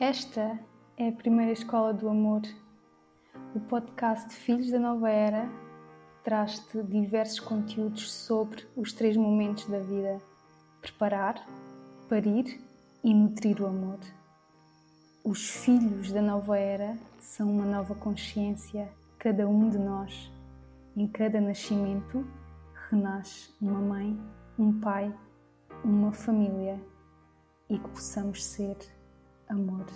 Esta é a primeira escola do amor. O podcast Filhos da Nova Era traz-te diversos conteúdos sobre os três momentos da vida: preparar, parir e nutrir o amor. Os filhos da nova era são uma nova consciência, cada um de nós. Em cada nascimento renasce uma mãe, um pai, uma família e que possamos ser amor.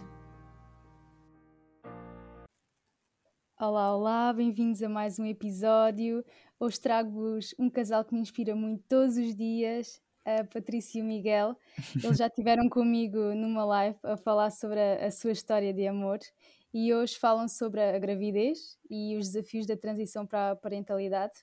Olá, olá, bem-vindos a mais um episódio. Hoje trago-vos um casal que me inspira muito todos os dias, a Patrícia e o Miguel. Eles já estiveram comigo numa live a falar sobre a, a, sua história de amor e hoje falam sobre a gravidez e os desafios da transição para a parentalidade.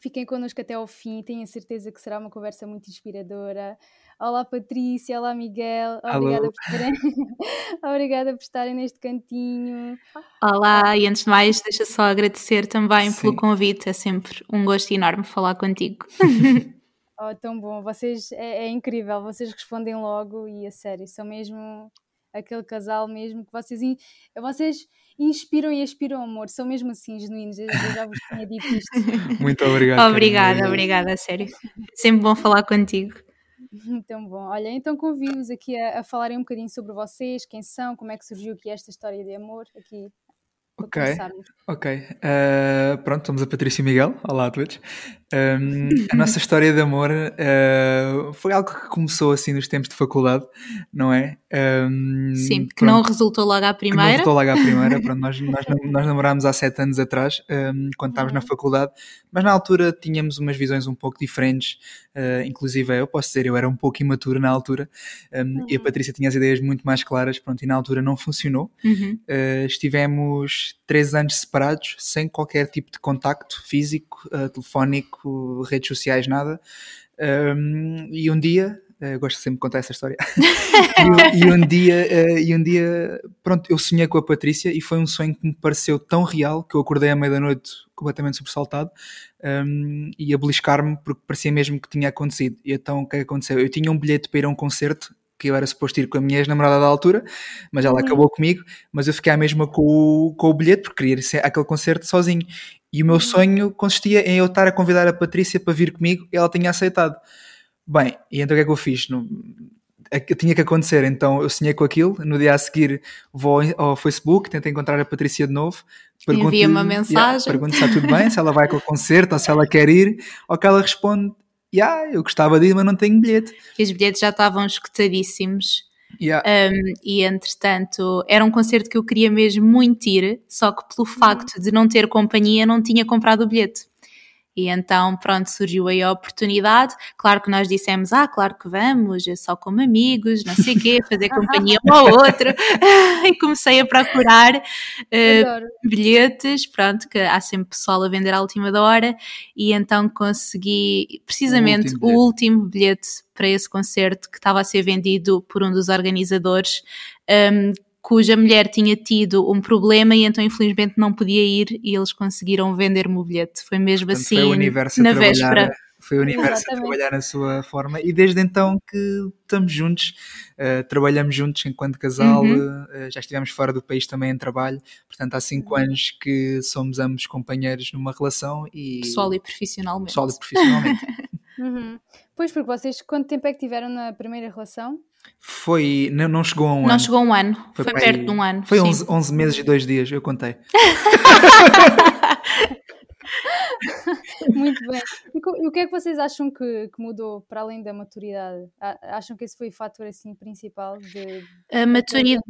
Fiquem connosco até ao fim, tenho a certeza que será uma conversa muito inspiradora. Olá Patrícia, olá Miguel, obrigada por, estarem... obrigada por estarem neste cantinho. Olá, e antes de mais, deixa só agradecer também Sim. pelo convite, é sempre um gosto enorme falar contigo. Oh, tão bom, vocês é, é, incrível, vocês respondem logo e a sério, são mesmo aquele casal mesmo que vocês, in, vocês inspiram e aspiram amor, são mesmo assim genuínos, eu, eu já vos tinha dito isto. Muito obrigado. obrigada, obrigada, a sério. Sempre bom falar contigo. Tão bom. Olha, então convido-vos aqui a, a falarem um bocadinho sobre vocês, quem são, como é que surgiu aqui esta história de amor, aqui Ok, ok. Uh, pronto, somos a Patrícia e Miguel. Olá a todos. Um, a nossa história de amor uh, foi algo que começou assim nos tempos de faculdade, não é? Um, Sim, que pronto, não resultou logo à primeira. Que não resultou logo à primeira. pronto, nós, nós, nós namorámos há sete anos atrás, um, quando estávamos uhum. na faculdade, mas na altura tínhamos umas visões um pouco diferentes. Uh, inclusive, eu posso dizer, eu era um pouco imaturo na altura uhum. e a uhum. Patrícia tinha as ideias muito mais claras, pronto, e na altura não funcionou. Uhum. Uh, três anos separados, sem qualquer tipo de contacto físico, uh, telefónico redes sociais, nada. Um, e um dia, uh, gosto sempre de contar essa história, e, e, um dia, uh, e um dia, pronto, eu sonhei com a Patrícia e foi um sonho que me pareceu tão real que eu acordei à meia da noite completamente sobressaltado um, e a beliscar-me porque parecia mesmo que tinha acontecido. E então o que é aconteceu? Eu tinha um bilhete para ir a um concerto que eu era suposto ir com a minha ex-namorada da altura, mas ela uhum. acabou comigo, mas eu fiquei à mesma com o, com o bilhete porque queria ir aquele concerto sozinho. E o meu uhum. sonho consistia em eu estar a convidar a Patrícia para vir comigo e ela tinha aceitado. Bem, e então o que é que eu fiz? Não, é tinha que acontecer, então eu sonhei com aquilo. No dia a seguir vou ao Facebook, tento encontrar a Patrícia de novo. Envia uma mensagem. Yeah, pergunto se está tudo bem, se ela vai com o concerto ou se ela quer ir. Ou que ela responde: yeah, eu gostava de ir, mas não tenho bilhete. E os bilhetes já estavam escutadíssimos. Yeah. Um, e entretanto, era um concerto que eu queria mesmo muito ir, só que pelo facto de não ter companhia, não tinha comprado o bilhete. E então, pronto, surgiu aí a oportunidade. Claro que nós dissemos, ah, claro que vamos, é só como amigos, não sei o quê, fazer companhia um ao outro. e comecei a procurar uh, bilhetes, pronto, que há sempre pessoal a vender à última da hora. E então consegui precisamente o último, o último bilhete para esse concerto que estava a ser vendido por um dos organizadores. Um, cuja mulher tinha tido um problema e então infelizmente não podia ir e eles conseguiram vender-me o bilhete. Foi mesmo Portanto, assim foi o universo na véspera. Foi o universo Exatamente. a trabalhar na sua forma e desde então que estamos juntos, uh, trabalhamos juntos enquanto casal, uhum. uh, já estivemos fora do país também em trabalho, portanto há cinco uhum. anos que somos ambos companheiros numa relação e... Pessoal e profissionalmente. Pessoal e profissionalmente. uhum. Pois, porque vocês quanto tempo é que tiveram na primeira relação? Foi, não, não chegou a um não ano. Não chegou a um ano, foi, foi perto de um ano. Foi 11, 11 meses e dois dias, eu contei. Muito bem. E o que é que vocês acham que, que, mudou para além da maturidade? Acham que esse foi o fator assim principal de, a maturidade?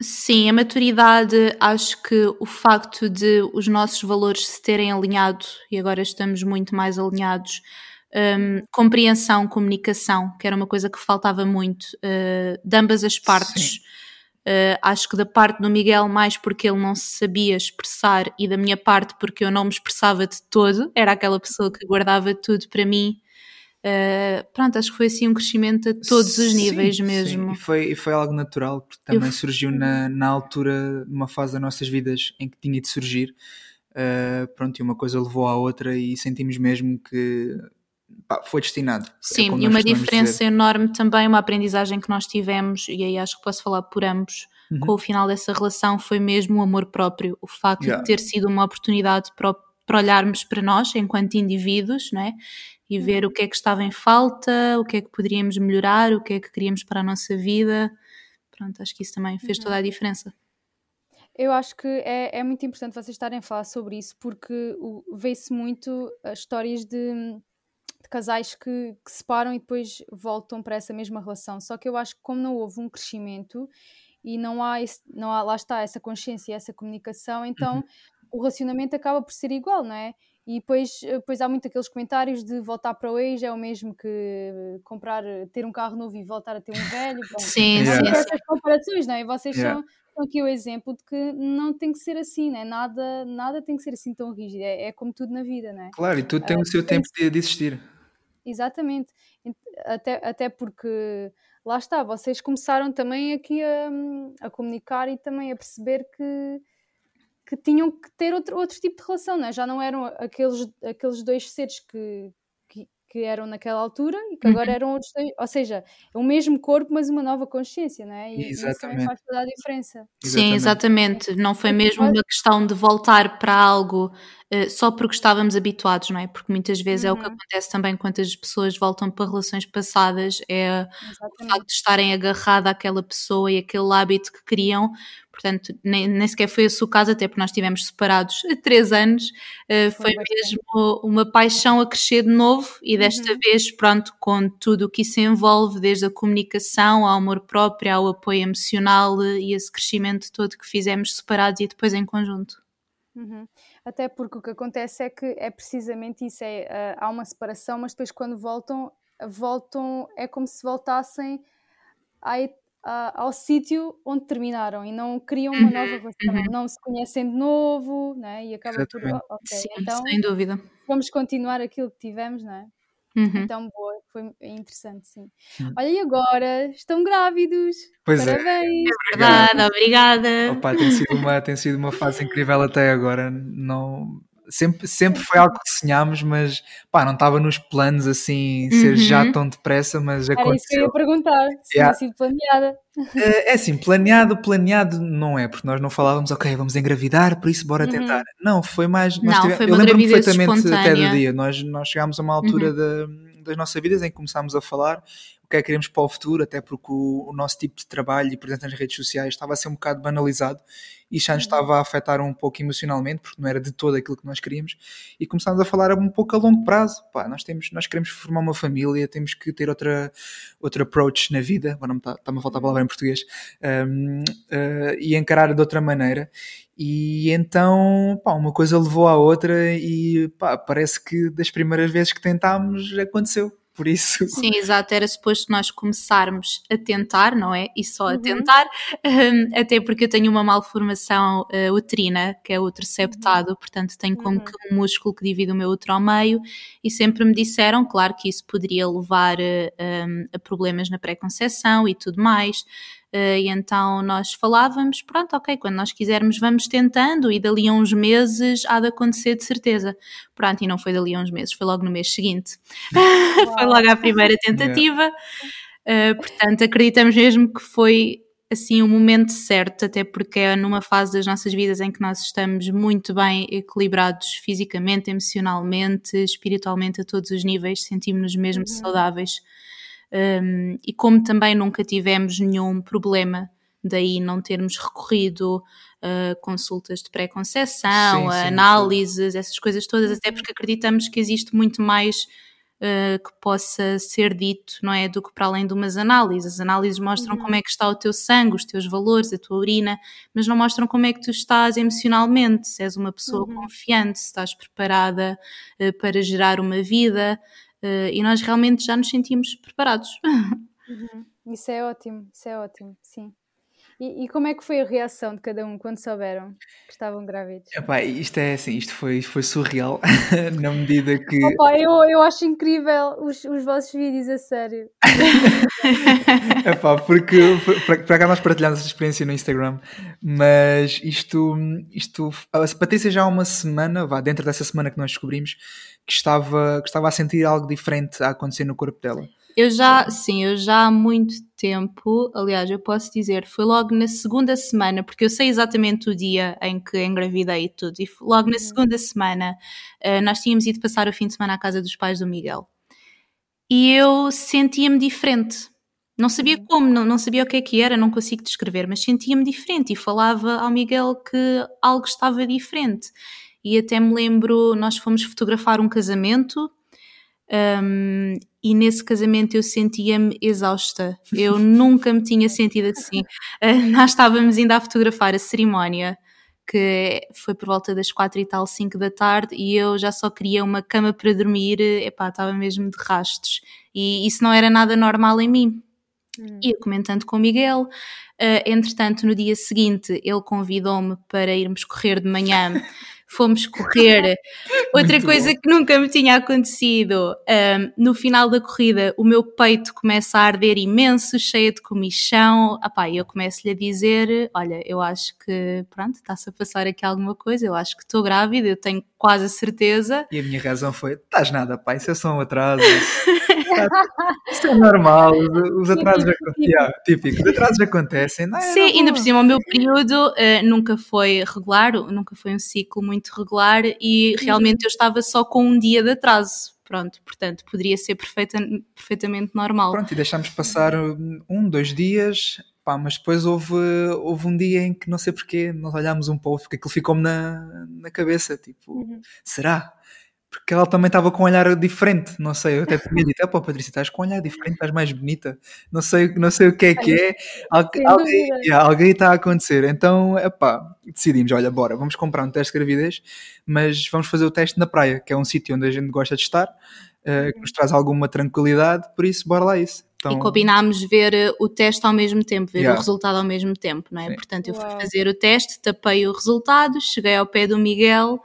Sim, a maturidade. Acho que o facto de os nossos valores se terem alinhado e agora estamos muito mais alinhados um, compreensão, comunicação, que era uma coisa que faltava muito uh, de ambas as partes. Uh, acho que da parte do Miguel, mais porque ele não se sabia expressar, e da minha parte, porque eu não me expressava de todo, era aquela pessoa que guardava tudo para mim. Uh, pronto, acho que foi assim um crescimento a todos os níveis mesmo. Sim. E, foi, e foi algo natural, porque também eu... surgiu na, na altura, numa fase das nossas vidas em que tinha de surgir. Uh, pronto, e uma coisa levou à outra e sentimos mesmo que pá, foi destinado. É Sim, é e uma diferença dizer. enorme também, uma aprendizagem que nós tivemos, e aí acho que posso falar por ambos, uhum. com o final dessa relação, foi mesmo o amor próprio. O facto yeah. de ter sido uma oportunidade para, para olharmos para nós enquanto indivíduos, não é? E ver uhum. o que é que estava em falta, o que é que poderíamos melhorar, o que é que queríamos para a nossa vida. Pronto, acho que isso também fez toda a uhum. diferença. Eu acho que é, é muito importante vocês estarem a falar sobre isso, porque vê-se muito as histórias de, de casais que, que separam e depois voltam para essa mesma relação. Só que eu acho que como não houve um crescimento e não há, esse, não há lá está essa consciência, essa comunicação, então uhum. o relacionamento acaba por ser igual, não é? E depois, depois há muito aqueles comentários de voltar para o ex é o mesmo que comprar, ter um carro novo e voltar a ter um velho. Bom, sim, sim, essas comparações, não é? E vocês yeah. são aqui o exemplo de que não tem que ser assim, né? nada, nada tem que ser assim tão rígido, é, é como tudo na vida. Né? Claro, e tudo tem uh, o seu tempo de, de existir. Exatamente, até, até porque lá está, vocês começaram também aqui a, a comunicar e também a perceber que, que tinham que ter outro, outro tipo de relação, né? já não eram aqueles, aqueles dois seres que, que eram naquela altura e que agora uhum. eram outros, ou seja, é o mesmo corpo, mas uma nova consciência, não é? E exatamente. isso também faz toda a diferença. Sim, exatamente. Não foi mesmo uma questão de voltar para algo uh, só porque estávamos habituados, não é? Porque muitas vezes uhum. é o que uhum. acontece também quando as pessoas voltam para relações passadas, é exatamente. o facto de estarem agarrada àquela pessoa e aquele hábito que criam, portanto, nem, nem sequer foi esse o caso, até porque nós estivemos separados há três anos, uh, foi, foi mesmo uma paixão a crescer de novo e desta uhum. vez, pronto, com tudo o que isso envolve, desde a comunicação ao amor próprio, ao apoio emocional e esse crescimento todo que fizemos separados e depois em conjunto. Uhum. Até porque o que acontece é que é precisamente isso, é, uh, há uma separação, mas depois quando voltam, voltam, é como se voltassem à, ao sítio onde terminaram e não criam uma nova uhum, relação, uhum. não se conhecem de novo, né? e acaba Exatamente. por. Okay, Sim, então, sem dúvida. Vamos continuar aquilo que tivemos, não é? Uhum. Então, boa, foi interessante, sim. Uhum. Olha, e agora estão grávidos. Pois é. Parabéns. é. É verdade, obrigada. Opa, tem, sido uma, tem sido uma fase incrível até agora. Não, sempre, sempre foi algo que sonhámos, mas pá, não estava nos planos assim, ser uhum. já tão depressa, mas aconteceu. Era isso que eu ia perguntar, se yeah. tinha sido planeada. Eh, é assim, planeado, planeado não é, porque nós não falávamos, ok, vamos engravidar, por isso bora uhum. tentar. Não, foi mais. Não, tivemos, foi eu lembro-me perfeitamente espontânea. até do dia. Nós, nós chegámos a uma altura uhum. da, das nossas vidas em que começámos a falar o que é que queremos para o futuro, até porque o, o nosso tipo de trabalho e presente nas redes sociais estava a ser um bocado banalizado e já nos uhum. estava a afetar um pouco emocionalmente, porque não era de todo aquilo que nós queríamos, e começámos a falar um pouco a longo prazo. Pá, nós, temos, nós queremos formar uma família, temos que ter outra, outra approach na vida, agora não está, está-me a faltar a palavra em português, um, uh, eh, e encarar de outra maneira. E então, pá, uma coisa levou à outra e pá, parece que das primeiras vezes que tentámos aconteceu por isso. Sim, exato, era suposto nós começarmos a tentar, não é? E só a uhum. tentar, um, até porque eu tenho uma malformação uh, uterina, que é o septado, uhum. portanto tenho como uhum. que um músculo que divide o meu útero ao meio, e sempre me disseram, claro, que isso poderia levar uh, um, a problemas na pré-conceição e tudo mais. Uh, e então nós falávamos, pronto, ok, quando nós quisermos vamos tentando e dali a uns meses há de acontecer de certeza. Pronto, e não foi dali a uns meses, foi logo no mês seguinte. foi logo a primeira tentativa. Uh, portanto, acreditamos mesmo que foi assim o momento certo, até porque é numa fase das nossas vidas em que nós estamos muito bem equilibrados fisicamente, emocionalmente, espiritualmente a todos os níveis, sentimos-nos mesmo uhum. saudáveis. Um, e como também nunca tivemos nenhum problema, daí não termos recorrido a consultas de pré-conceição, a análises, sim. essas coisas todas, até porque acreditamos que existe muito mais Uh, que possa ser dito, não é? Do que para além de umas análises. As análises mostram uhum. como é que está o teu sangue, os teus valores, a tua urina, mas não mostram como é que tu estás emocionalmente, se és uma pessoa uhum. confiante, se estás preparada uh, para gerar uma vida, e nós realmente já nos sentimos preparados. Uhum. Isso é ótimo, isso é ótimo, sim. E, e, como é que foi a reação de cada um quando souberam que estavam grávidos? Epá, isto é assim, isto foi, foi surreal, na medida que. Opa, eu, eu acho incrível os, os vossos vídeos, a sério. Epá, porque para cá nós partilhamos essa experiência no Instagram, mas isto, isto a Patrícia já há uma semana, vá, dentro dessa semana que nós descobrimos, que estava, que estava a sentir algo diferente a acontecer no corpo dela. Eu já, sim, eu já há muito tempo, aliás, eu posso dizer, foi logo na segunda semana, porque eu sei exatamente o dia em que engravidei e tudo, e logo na uhum. segunda semana uh, nós tínhamos ido passar o fim de semana à casa dos pais do Miguel. E eu sentia-me diferente. Não sabia uhum. como, não, não sabia o que é que era, não consigo descrever, mas sentia-me diferente e falava ao Miguel que algo estava diferente. E até me lembro, nós fomos fotografar um casamento um, e nesse casamento eu sentia-me exausta. Eu nunca me tinha sentido assim. Uh, nós estávamos ainda a fotografar a cerimónia, que foi por volta das quatro e tal, cinco da tarde, e eu já só queria uma cama para dormir, epá, estava mesmo de rastos. E isso não era nada normal em mim. Hum. E eu comentando com o Miguel, uh, entretanto, no dia seguinte, ele convidou-me para irmos correr de manhã fomos correr. Outra Muito coisa bom. que nunca me tinha acontecido, um, no final da corrida o meu peito começa a arder imenso, cheia de comichão. Apá, eu começo-lhe a dizer, olha, eu acho que, pronto, está-se a passar aqui alguma coisa, eu acho que estou grávida, eu tenho quase a certeza. E a minha razão foi, estás nada, pai, isso é só um atraso. Isso é normal, os atrasos acontecem. típico, os atrasos acontecem. Não, é Sim, ainda por cima, o meu período uh, nunca foi regular, nunca foi um ciclo muito regular e realmente eu estava só com um dia de atraso. Pronto, portanto, poderia ser perfeita, perfeitamente normal. Pronto, e deixámos passar um, dois dias, pá, mas depois houve, houve um dia em que não sei porquê, nós olhámos um pouco, porque aquilo ficou-me na, na cabeça, tipo, uhum. será? Porque ela também estava com um olhar diferente, não sei, eu até tinha dito, pô Patrícia, estás com um olhar diferente, estás mais bonita, não sei, não sei o que é que é, alguém, yeah, alguém está a acontecer, então, epá, decidimos, olha, bora, vamos comprar um teste de gravidez, mas vamos fazer o teste na praia, que é um sítio onde a gente gosta de estar, uh, que nos traz alguma tranquilidade, por isso, bora lá isso. Então... E combinámos ver eh, o teste ao mesmo tempo, ver yeah. o resultado ao mesmo tempo, não é? Sim. Portanto, eu fui Uau. fazer o teste, tapei o resultado, cheguei ao pé do Miguel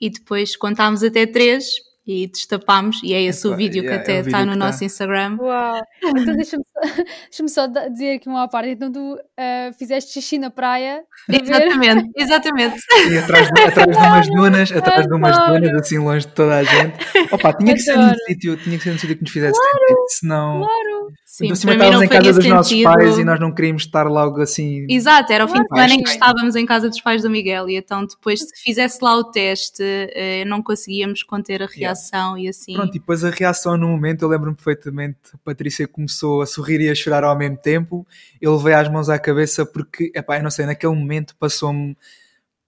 e depois contámos até três e destapámos, e é esse o vídeo yeah, que até é está no nosso tá. Instagram. Uau! Então deixa-me só, deixa só, dizer aqui uma parte. Então tu uh, fizeste xixi na praia. Exatamente, exatamente. E atrás, de, atrás de umas dunas, atrás de umas dunas, assim longe de toda a gente. Opa, tinha que ser num sítio, tinha que ser num sítio que nos fizesse claro, sentido, senão. Claro. Sim, cima estávamos em casa dos sentido. nossos pais e nós não queríamos estar logo assim. Exato, era o fim de semana em que estávamos em casa dos pais do Miguel e então depois se fizesse lá o teste eh, não conseguíamos conter a reação yeah. e assim. Pronto, e depois a reação no momento, eu lembro-me perfeitamente, a Patrícia começou a sorrir e a chorar ao mesmo tempo, eu levei as mãos à cabeça porque, epá, eu não sei, naquele momento passou-me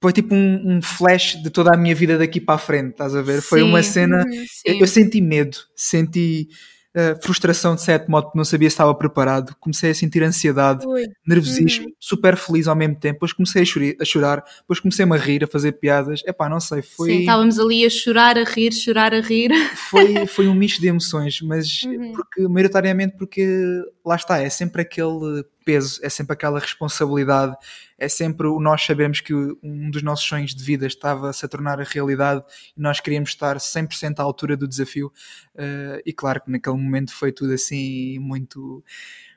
foi tipo um, um, flash de toda a minha vida daqui para a frente, estás a ver? Sim, foi uma cena. Uhum, eu, eu, senti medo, senti frustração de certo modo, porque não sabia se estava preparado. Comecei a sentir ansiedade, Ui. nervosismo, uhum. super feliz ao mesmo tempo. Depois comecei a, chorar, a chorar, depois comecei-me a rir, a fazer piadas. Epá, não sei, foi. Sim, estávamos ali a chorar, a rir, chorar, a rir. Foi, foi um misto de emoções, mas uhum. porque, maioritariamente porque lá está, é sempre aquele peso, é sempre aquela responsabilidade, é sempre o nós sabemos que um dos nossos sonhos de vida estava-se a tornar a realidade e nós queríamos estar 100% à altura do desafio. Uh, e claro que naquele momento foi tudo assim muito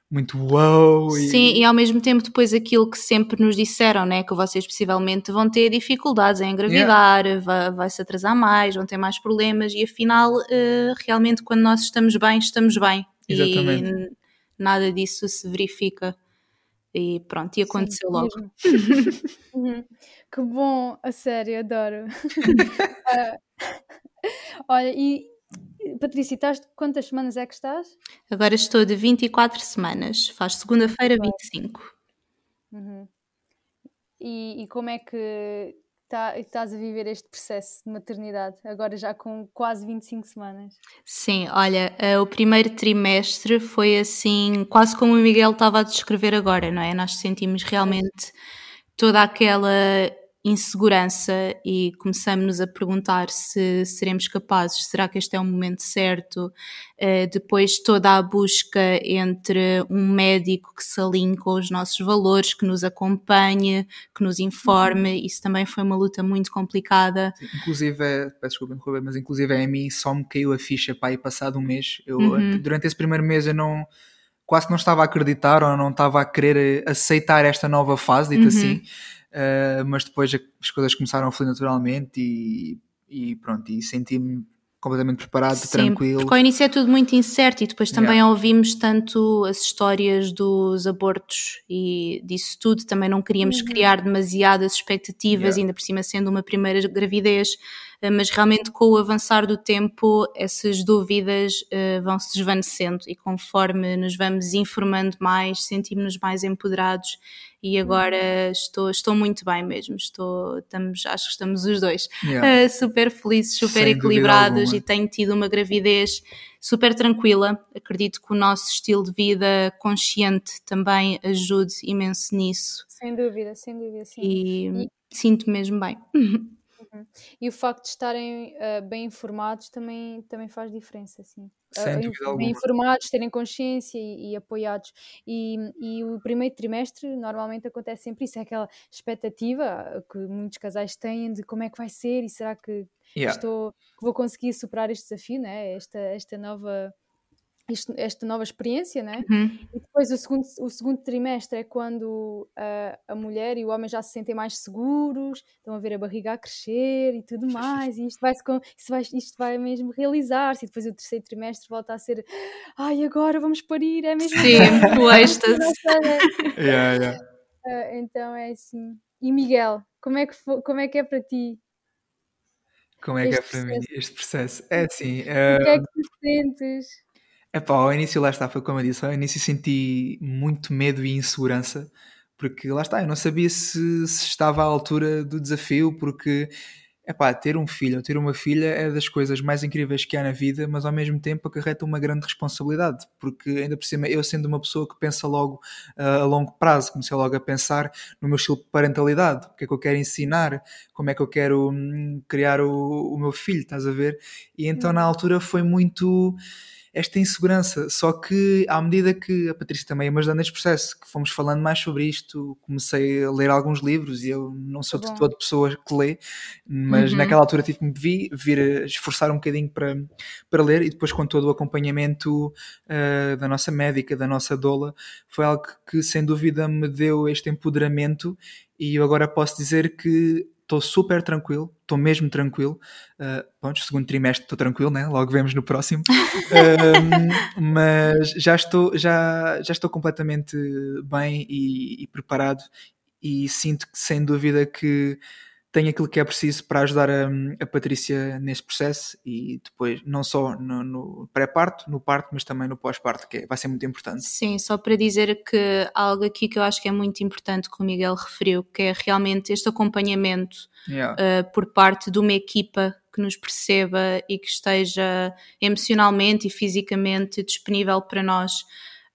muito wow. E... Sim, e ao mesmo tempo depois aquilo que sempre nos disseram, né, que vocês possivelmente vão ter dificuldades em engravidar, yeah. vai, vai, se atrasar mais, vão ter mais problemas e afinal uh, realmente quando nós estamos bem, estamos bem. Exatamente. E nada disso se verifica. E pronto, e aconteceu Sim, logo. uhum. Que bom, a sério, adoro. uh, olha, e Patrícia, estás quantas semanas é que estás? Agora estou de 24 semanas, faz segunda-feira 25. Uhum. E, e como é que tá, estás a viver este processo de maternidade, agora já com quase 25 semanas. Sim, olha, uh, o primeiro trimestre foi assim, quase como o Miguel estava a descrever agora, não é? Nós sentimos realmente toda aquela insegurança e começamos a perguntar se seremos capazes, será que este é o momento certo? Uh, depois toda a busca entre um médico que se alinhe com os nossos valores, que nos acompanhe, que nos informe, uhum. isso também foi uma luta muito complicada. Inclusive, peço desculpa, mas inclusive a mim só me caiu a ficha para ir passado um mês. Eu, uhum. Durante esse primeiro mês eu não quase não estava a acreditar ou não estava a querer aceitar esta nova fase, dito uhum. assim uh, mas depois as coisas começaram a fluir naturalmente e, e pronto, e senti-me completamente preparado, Sim, tranquilo. Porque ao início é tudo muito incerto e depois também yeah. ouvimos tanto as histórias dos abortos e disso tudo, também não queríamos uhum. criar demasiadas expectativas, yeah. ainda por cima sendo uma primeira gravidez, mas realmente com o avançar do tempo essas dúvidas uh, vão se desvanecendo e conforme nos vamos informando mais, sentimos-nos mais empoderados e agora estou, estou muito bem mesmo. Estou, estamos, acho que estamos os dois yeah. uh, super felizes, super Sem equilibrados e tenho tido uma gravidez super tranquila. Acredito que o nosso estilo de vida consciente também ajude imenso nisso. Sem dúvida, sem dúvida, sim. E, e... sinto mesmo bem. Uhum. E o facto de estarem uh, bem informados também, também faz diferença, assim. Uh, bem informados, terem consciência e, e apoiados. E, e, o primeiro trimestre normalmente acontece sempre isso, é aquela expectativa que muitos casais têm de como é que vai ser e será que yeah. estou, vou conseguir superar este desafio, né? esta, esta nova isto, esta nova experiência, né? Uhum. E depois o segundo, o segundo trimestre é quando a, a mulher e o homem já se sentem mais seguros, estão a ver a barriga a crescer e tudo mais, e isto vai, isto vai, isto vai mesmo realizar-se. E depois o terceiro trimestre volta a ser ai, agora vamos parir, é mesmo. Sim, o êxtase. yeah, yeah. Uh, então é assim. E Miguel, como é que, foi, como é, que é para ti? Como é que é para mim este processo? É assim. Uh... O que é que tu sentes? Epá, ao início lá está, foi como eu disse, ao início senti muito medo e insegurança, porque lá está, eu não sabia se, se estava à altura do desafio, porque epá, ter um filho ou ter uma filha é das coisas mais incríveis que há na vida, mas ao mesmo tempo acarreta uma grande responsabilidade, porque ainda por cima, eu sendo uma pessoa que pensa logo uh, a longo prazo, comecei logo a pensar no meu estilo de parentalidade, o que é que eu quero ensinar, como é que eu quero hum, criar o, o meu filho, estás a ver? E então na uhum. altura foi muito esta insegurança. Só que à medida que a Patrícia também me ajudando neste processo, que fomos falando mais sobre isto, comecei a ler alguns livros e eu não sou de toda pessoa que lê, mas uhum. naquela altura tive que me vir, esforçar um bocadinho para, para ler e depois com todo o acompanhamento uh, da nossa médica, da nossa doula, foi algo que sem dúvida me deu este empoderamento e eu agora posso dizer que estou super tranquilo, estou mesmo tranquilo. Uh, bom, segundo trimestre estou tranquilo, né? logo vemos no próximo. um, mas já estou, já, já estou completamente bem e, e preparado e sinto que sem dúvida que tenho aquilo que é preciso para ajudar a, a Patrícia neste processo e depois, não só no, no pré-parto, no parto, mas também no pós-parto, que é, vai ser muito importante. Sim, só para dizer que algo aqui que eu acho que é muito importante que o Miguel referiu, que é realmente este acompanhamento yeah. uh, por parte de uma equipa que nos perceba e que esteja emocionalmente e fisicamente disponível para nós.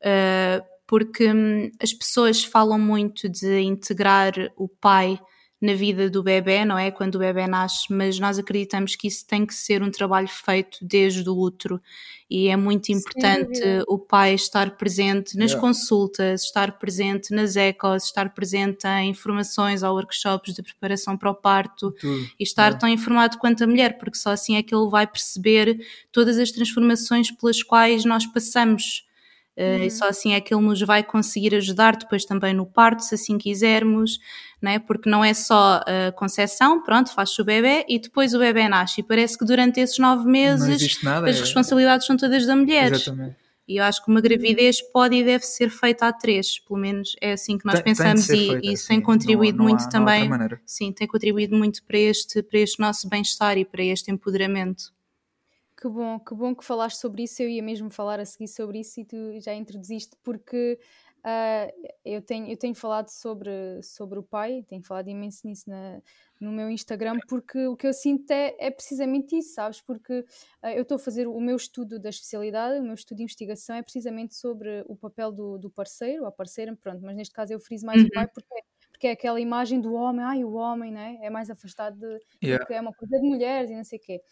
Uh, porque hum, as pessoas falam muito de integrar o pai na vida do bebê, não é? Quando o bebê nasce, mas nós acreditamos que isso tem que ser um trabalho feito desde o útero e é muito importante Sim, o pai estar presente nas yeah. consultas, estar presente nas ecos, estar presente em informações ou workshops de preparação para o parto Tudo. e estar yeah. tão informado quanto a mulher, porque só assim é que ele vai perceber todas as transformações pelas quais nós passamos Uh, E só assim é que ele nos vai conseguir ajudar depois também no parto, se assim quisermos, né? porque não é só a concepção, pronto, faz-se o bebê e depois o bebê nasce. E parece que durante esses nove meses nada, as é... responsabilidades são todas da mulher. Exatamente. E eu acho que uma gravidez pode e deve ser feita a três, pelo menos é assim que nós tem, pensamos tem e, feita, e isso tem contribuído não, não muito há, também. Sim, tem contribuído muito para este, para este nosso bem-estar e para este empoderamento. Que bom, que bom que falaste sobre isso. Eu ia mesmo falar a seguir sobre isso e tu já introduziste, porque uh, eu, tenho, eu tenho falado sobre, sobre o pai, tenho falado imenso nisso na, no meu Instagram, porque o que eu sinto é, é precisamente isso, sabes? Porque uh, eu estou a fazer o meu estudo da especialidade, o meu estudo de investigação é precisamente sobre o papel do, do parceiro, ou a parceira, pronto, mas neste caso eu friso mais uhum. o pai porque porque é aquela imagem do homem, ai, o homem né? é mais afastado de, yeah. porque é uma coisa de mulheres e não sei o quê.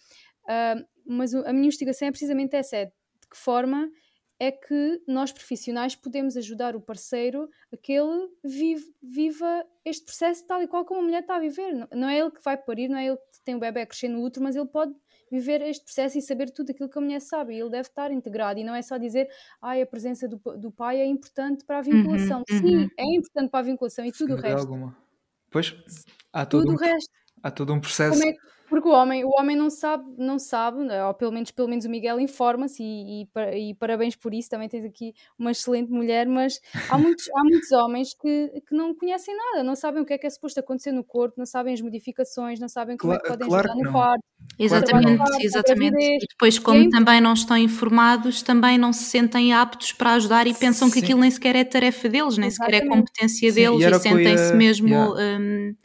Uh, mas a minha investigação é precisamente essa, é de que forma é que nós profissionais podemos ajudar o parceiro a que ele vive, viva este processo tal e qual como a mulher está a viver. Não, não é ele que vai parir, não é ele que tem o bebê a crescer no útero, mas ele pode viver este processo e saber tudo aquilo que a mulher sabe. E ele deve estar integrado. E não é só dizer, ai, a presença do, do pai é importante para a uhum, vinculação. Uhum, Sim, uhum. é importante para a vinculação e tudo o resto. Alguma. Pois, há todo tudo um, o resto. Há todo um processo. Como é, porque o homem, o homem não sabe, não sabe, né, ou pelo menos, pelo menos o Miguel informa-se e, e, e, parabéns por isso, também tens aqui uma excelente mulher, mas há muitos, há muitos homens que, que não conhecem nada, não sabem o que é que é suposto acontecer no corpo, não sabem as modificações, não sabem como claro, é que podem claro ajudar no parto. Exatamente, parto, exatamente. E depois, como e também não estão informados, também não se sentem aptos para ajudar e pensam Sim. que aquilo nem sequer é tarefa deles, nem exatamente. sequer é competência Sim, deles e, e sentem-se mesmo. Yeah. Um,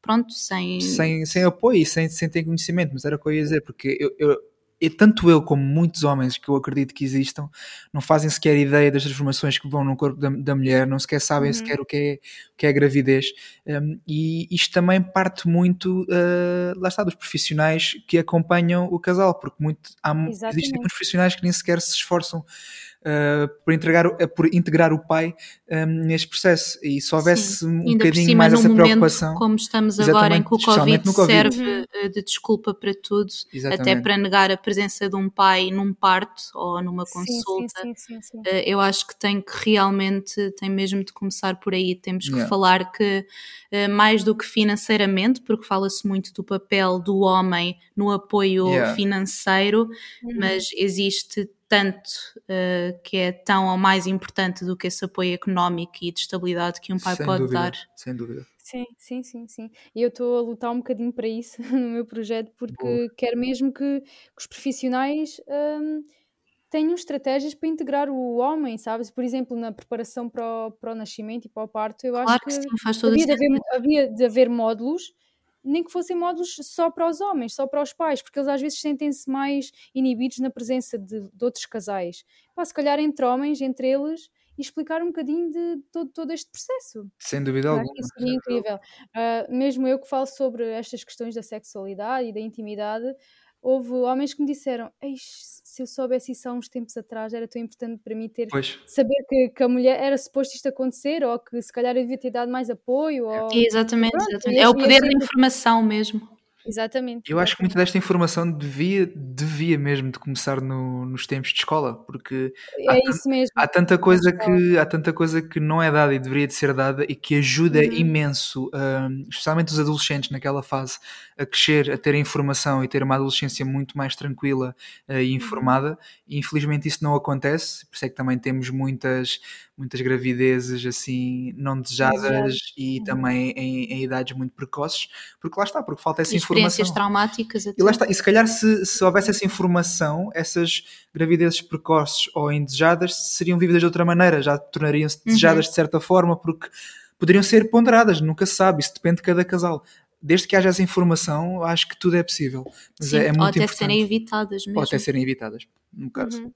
pronto, sem... sem... Sem apoio e sem, sem ter conhecimento, mas era o que eu ia dizer, porque eu, eu, eu, tanto eu como muitos homens que eu acredito que existam, não fazem sequer ideia das transformações que vão no corpo da, da mulher, não sequer sabem uhum. sequer o que é, o que é a gravidez, um, e isto também parte muito, uh, lá está, dos profissionais que acompanham o casal, porque muito, há, existem muitos profissionais que nem sequer se esforçam uh, por, entregar, uh, por integrar o pai um, neste processo. E se houvesse Sim. um Ainda bocadinho mais essa preocupação. Como estamos agora, em que o COVID, COVID. serve de desculpa para tudo, exatamente. até para negar a presença de um pai num parto ou numa consulta, sim, sim, sim, uh, eu acho que tem que realmente, tem mesmo de começar por aí. Temos que yeah. falar que, mais do que financeiramente, porque fala-se muito do papel do homem no apoio yeah. financeiro, uhum. mas existe tanto uh, que é tão ou mais importante do que esse apoio económico e de estabilidade que um pai sem pode dúvida, dar. Sem dúvida. Sim, sim, sim, sim. E eu estou a lutar um bocadinho para isso no meu projeto, porque Boa. quero mesmo que, que os profissionais um, tenham estratégias para integrar o homem, sabes? Por exemplo, na preparação para o, para o nascimento e para o parto, eu claro acho que, sim, havia, de haver, havia de haver módulos nem que fossem módulos só para os homens, só para os pais, porque eles às vezes sentem-se mais inibidos na presença de, de outros casais. Pá, se calhar entre homens, entre eles, e explicar um bocadinho de todo, todo este processo. Sem dúvida alguma. Isso seria incrível. Uh, mesmo eu que falo sobre estas questões da sexualidade e da intimidade, houve homens que me disseram: se eu soubesse isso há uns tempos atrás, era tão importante para mim ter pois. saber que, que, a mulher era suposto isto acontecer, ou que se calhar eu devia ter dado mais apoio. Ou... Exatamente, Pronto, exatamente. é o poder da informação mesmo. Exatamente. Eu acho que muita desta informação devia, devia mesmo de começar no, nos tempos de escola, porque é há, isso mesmo. há tanta coisa que há tanta coisa que não é dada e deveria de ser dada e que ajuda uhum. imenso, um, especialmente os adolescentes naquela fase, a crescer, a ter informação e ter uma adolescência muito mais tranquila uh, e uhum. informada. E infelizmente isso não acontece, por isso é que também temos muitas muitas gravidezes assim não desejadas e uhum. também em, em, idades muito precoces, porque lá está, porque falta essa Experiências traumáticas. Até. E lá está, e se calhar se, se houvesse essa informação, essas gravidezes precoces ou indesejadas seriam vividas de outra maneira, já tornariam-se uhum. desejadas uhum. de certa forma, porque poderiam ser ponderadas, nunca se sabe, isso depende de cada casal desde que haja essa informação, acho que tudo é possível. Mas Sim, é, é muito ou até importante. serem evitadas mesmo. Ou até serem evitadas, no caso. Uhum.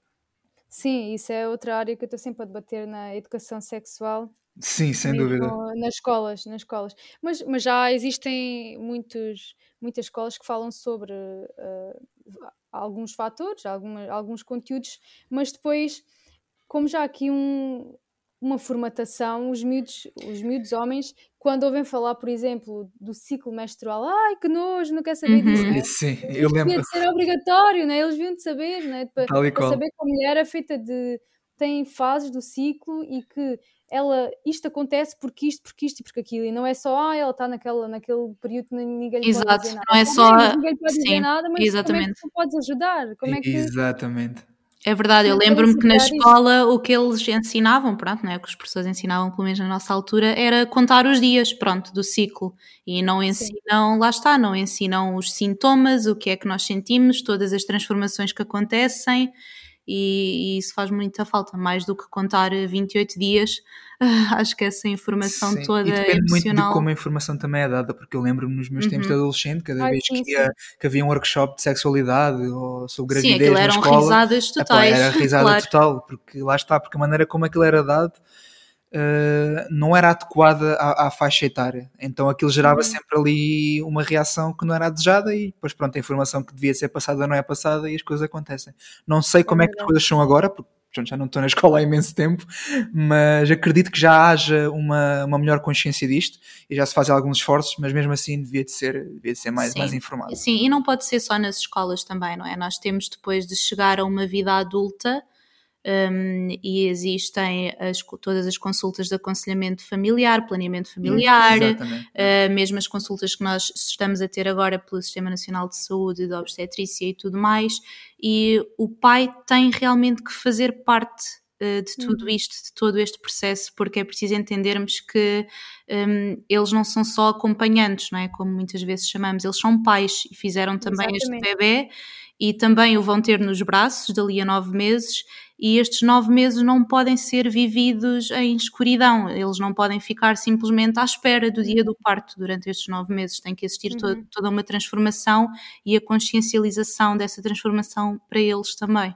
Sim, isso é outra área que eu estou sempre a debater na educação sexual. Sim, sem dúvida. Nas escolas, nas escolas. Mas, mas já existem muitos, muitas escolas que falam sobre uh, alguns fatores, alguma, alguns conteúdos, mas depois, como já há aqui um, uma formatação, os miúdos, os miúdos homens, quando ouvem falar, por exemplo, do ciclo menstrual, ai que nojo, não quer saber disso. Uhum. Né? Sim, eu lembro. De ser obrigatório, né? eles deviam de saber, né? para, para saber que a mulher é feita de. tem fases do ciclo e que ela, isto acontece porque isto, porque isto e porque aquilo, e não é só, ah, ela está naquela, naquele período que ninguém lhe Exato, pode dizer nada. não é só. Ninguém pode Sim, dizer nada, mas exatamente. como é que tu podes ajudar? Como é que... Exatamente. É verdade, eu lembro-me que na escola o que eles ensinavam, pronto, não é? O que os professores ensinavam, pelo menos na nossa altura, era contar os dias, pronto, do ciclo. E não ensinam, Sim. lá está, não ensinam os sintomas, o que é que nós sentimos, todas as transformações que acontecem e, e, isso faz muita falta, mais do que contar 28 dias. acho que essa informação sim. toda e depende emocional... muito de como a informação também é dada, porque eu lembro-me nos meus uhum. tempos de adolescente, cada vez sim, que, ia, que, havia um workshop de sexualidade ou sobre gravidez sim, na eram escola, risadas totais. era risada claro. total, porque lá está, porque a maneira como aquilo era dado uh, não era adequada à, à, faixa etária. Então aquilo gerava uhum. sempre ali uma reação que não era desejada e depois pronto, a informação que devia ser passada não é passada e as coisas acontecem. Não sei como é, é que as coisas são agora, porque já não estou na escola há imenso tempo, mas acredito que já haja uma, uma melhor consciência disto e já se fazem alguns esforços, mas mesmo assim devia de ser, devia de ser mais, mais informado. Sim, e não pode ser só nas escolas também, não é? Nós temos depois de chegar a uma vida adulta um, e existem as, todas as consultas de aconselhamento familiar, planeamento familiar, uh, mesmo as consultas que nós estamos a ter agora pelo Sistema Nacional de Saúde, de Obstetrícia e tudo mais, e o pai tem realmente que fazer parte uh, de tudo uhum. isto, de todo este processo, porque é preciso entendermos que um, eles não são só acompanhantes, não é? Como muitas vezes chamamos, eles são pais e fizeram também Exatamente. este bebê e também o vão ter nos braços dali a nove meses e estes nove meses não podem ser vividos em escuridão, eles não podem ficar simplesmente à espera do dia do parto durante estes nove meses, tem que existir uhum. to toda uma transformação e a consciencialização dessa transformação para eles também.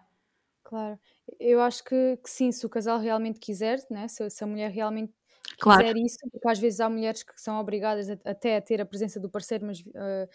Claro, eu acho que, que sim, se o casal realmente quiser, né? se, se a mulher realmente claro. quiser isso, porque às vezes há mulheres que são obrigadas a, até a ter a presença do parceiro, mas uh,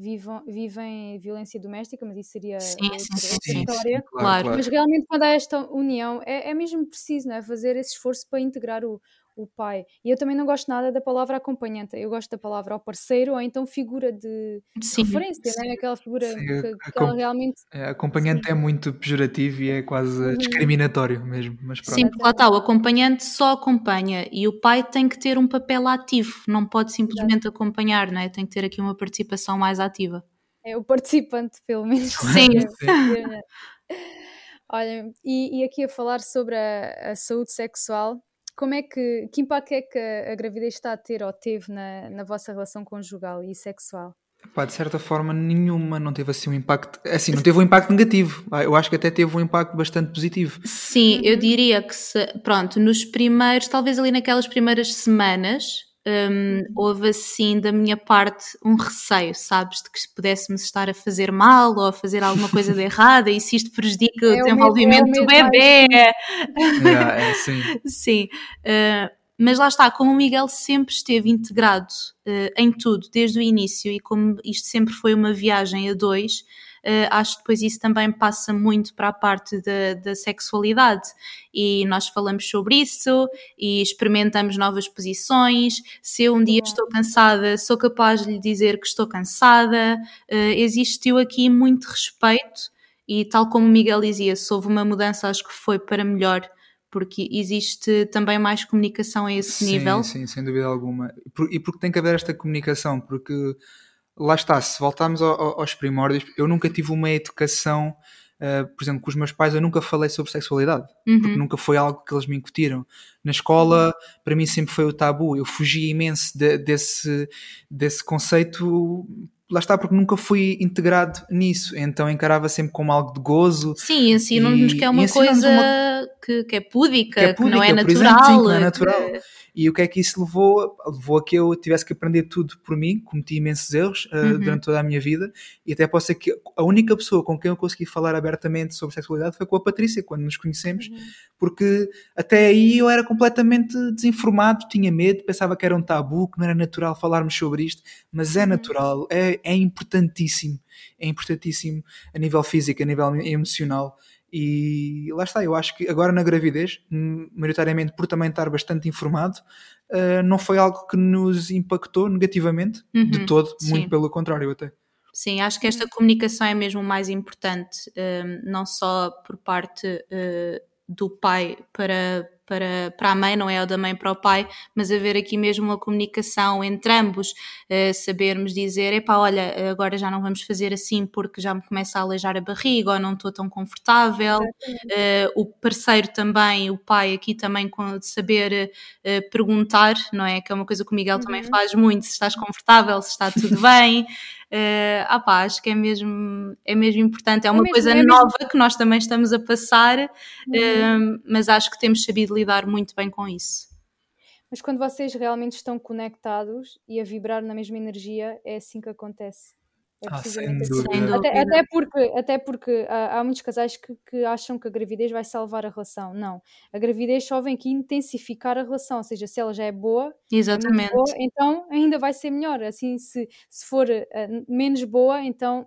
vivam, vivem violência doméstica, mas isso seria sim, outra, sim, sim, história. Claro, Mas realmente quando há esta união, é, é mesmo preciso não é? fazer esse esforço para integrar o, o pai. E eu também não gosto nada da palavra acompanhante, eu gosto da palavra ao parceiro ou então figura de sim, referência, sim. Né? aquela figura sim, que, que ela realmente. É, acompanhante é muito pejorativo e é quase uhum. discriminatório mesmo. Mas pronto. Sim, porque lá está, o acompanhante só acompanha e o pai tem que ter um papel ativo, não pode simplesmente Exato. acompanhar, não é? tem que ter aqui uma participação mais ativa. É o participante, pelo menos. Sim. Olha, e, e, aqui a falar sobre a, a saúde sexual, como é que, que impacto é que a, a gravidez está a ter ou teve na, na vossa relação conjugal e sexual? Pá, de certa forma, nenhuma não teve assim um impacto. Assim, não teve um impacto negativo. Ah, eu acho que até teve um impacto bastante positivo. Sim, eu diria que se, pronto, nos primeiros, talvez ali naquelas primeiras semanas, um, houve assim da minha parte um receio, sabes, de que pudéssemos estar a fazer mal ou a fazer alguma coisa de errada e se isto prejudica é o desenvolvimento do bebê. Yeah, é, sim. sim. Uh, mas lá está, como o Miguel sempre esteve integrado uh, em tudo, desde o início, e como isto sempre foi uma viagem a dois, uh, acho que depois isso também passa muito para a parte da, da sexualidade. E nós falamos sobre isso e experimentamos novas posições. Se eu um dia estou cansada, sou capaz de lhe dizer que estou cansada. Uh, existiu aqui muito respeito. E tal como o Miguel dizia, se houve uma mudança, acho que foi para melhor porque existe também mais comunicação a esse sim, nível. Sim, sem dúvida alguma. E porque tem que haver esta comunicação, porque lá está, se voltarmos aos primórdios, eu nunca tive uma educação, uh, por exemplo, com os meus pais, eu nunca falei sobre sexualidade, uhum. porque nunca foi algo que eles me incutiram. Na escola, para mim, sempre foi o tabu. Eu fugi imenso de, desse, desse conceito lá está, porque nunca fui integrado nisso, então encarava sempre como algo de gozo. Sim, ensinam-nos que é uma coisa uma... Que, que, é púdica, que, é púdica, que não é natural. Exemplo, sim, que não é natural. Que... E o que é que isso levou? Levou a que eu tivesse que aprender tudo por mim, cometi imensos erros uh, uhum. durante toda a minha vida, e até posso ser que a única pessoa com quem eu consegui falar abertamente sobre sexualidade foi com a Patrícia, quando nos conhecemos, uhum. porque até aí eu era completamente desinformado, tinha medo, pensava que era um tabu, que não era natural falarmos sobre isto, mas é uhum. natural, é, é importantíssimo, é importantíssimo a nível físico, a nível emocional. E lá está, eu acho que agora na gravidez, maioritariamente por também estar bastante informado, uh, não foi algo que nos impactou negativamente uhum, de todo, sim. muito pelo contrário até. Sim, acho que esta comunicação é mesmo mais importante, uh, não só por parte uh, do pai para, para, para a mãe, não é o da mãe para o pai, mas haver aqui mesmo uma comunicação entre ambos, uh, sabermos dizer, epá, olha, agora já não vamos fazer assim porque já me começa a aleijar a barriga ou não estou tão confortável. Uh, o parceiro também, o pai aqui também saber uh, perguntar, não é? Que é uma coisa que o Miguel uhum. também faz muito, se estás confortável, se está tudo bem. Uh, ah pá, acho que é mesmo, é mesmo importante, é, é uma mesmo, coisa é nova que nós também estamos a passar, uhum. uh, mas acho que temos sabido lidar muito bem com isso. Mas quando vocês realmente estão conectados e a vibrar na mesma energia, é assim que acontece. É ah. Até, até, porque, até porque há, há muitos casais que, que, acham que a gravidez vai salvar a relação. Não. A gravidez só vem aqui intensificar a relação. Ou seja, se ela já é boa, Exatamente. É boa então ainda vai ser melhor. Assim, se, se for uh, menos boa, então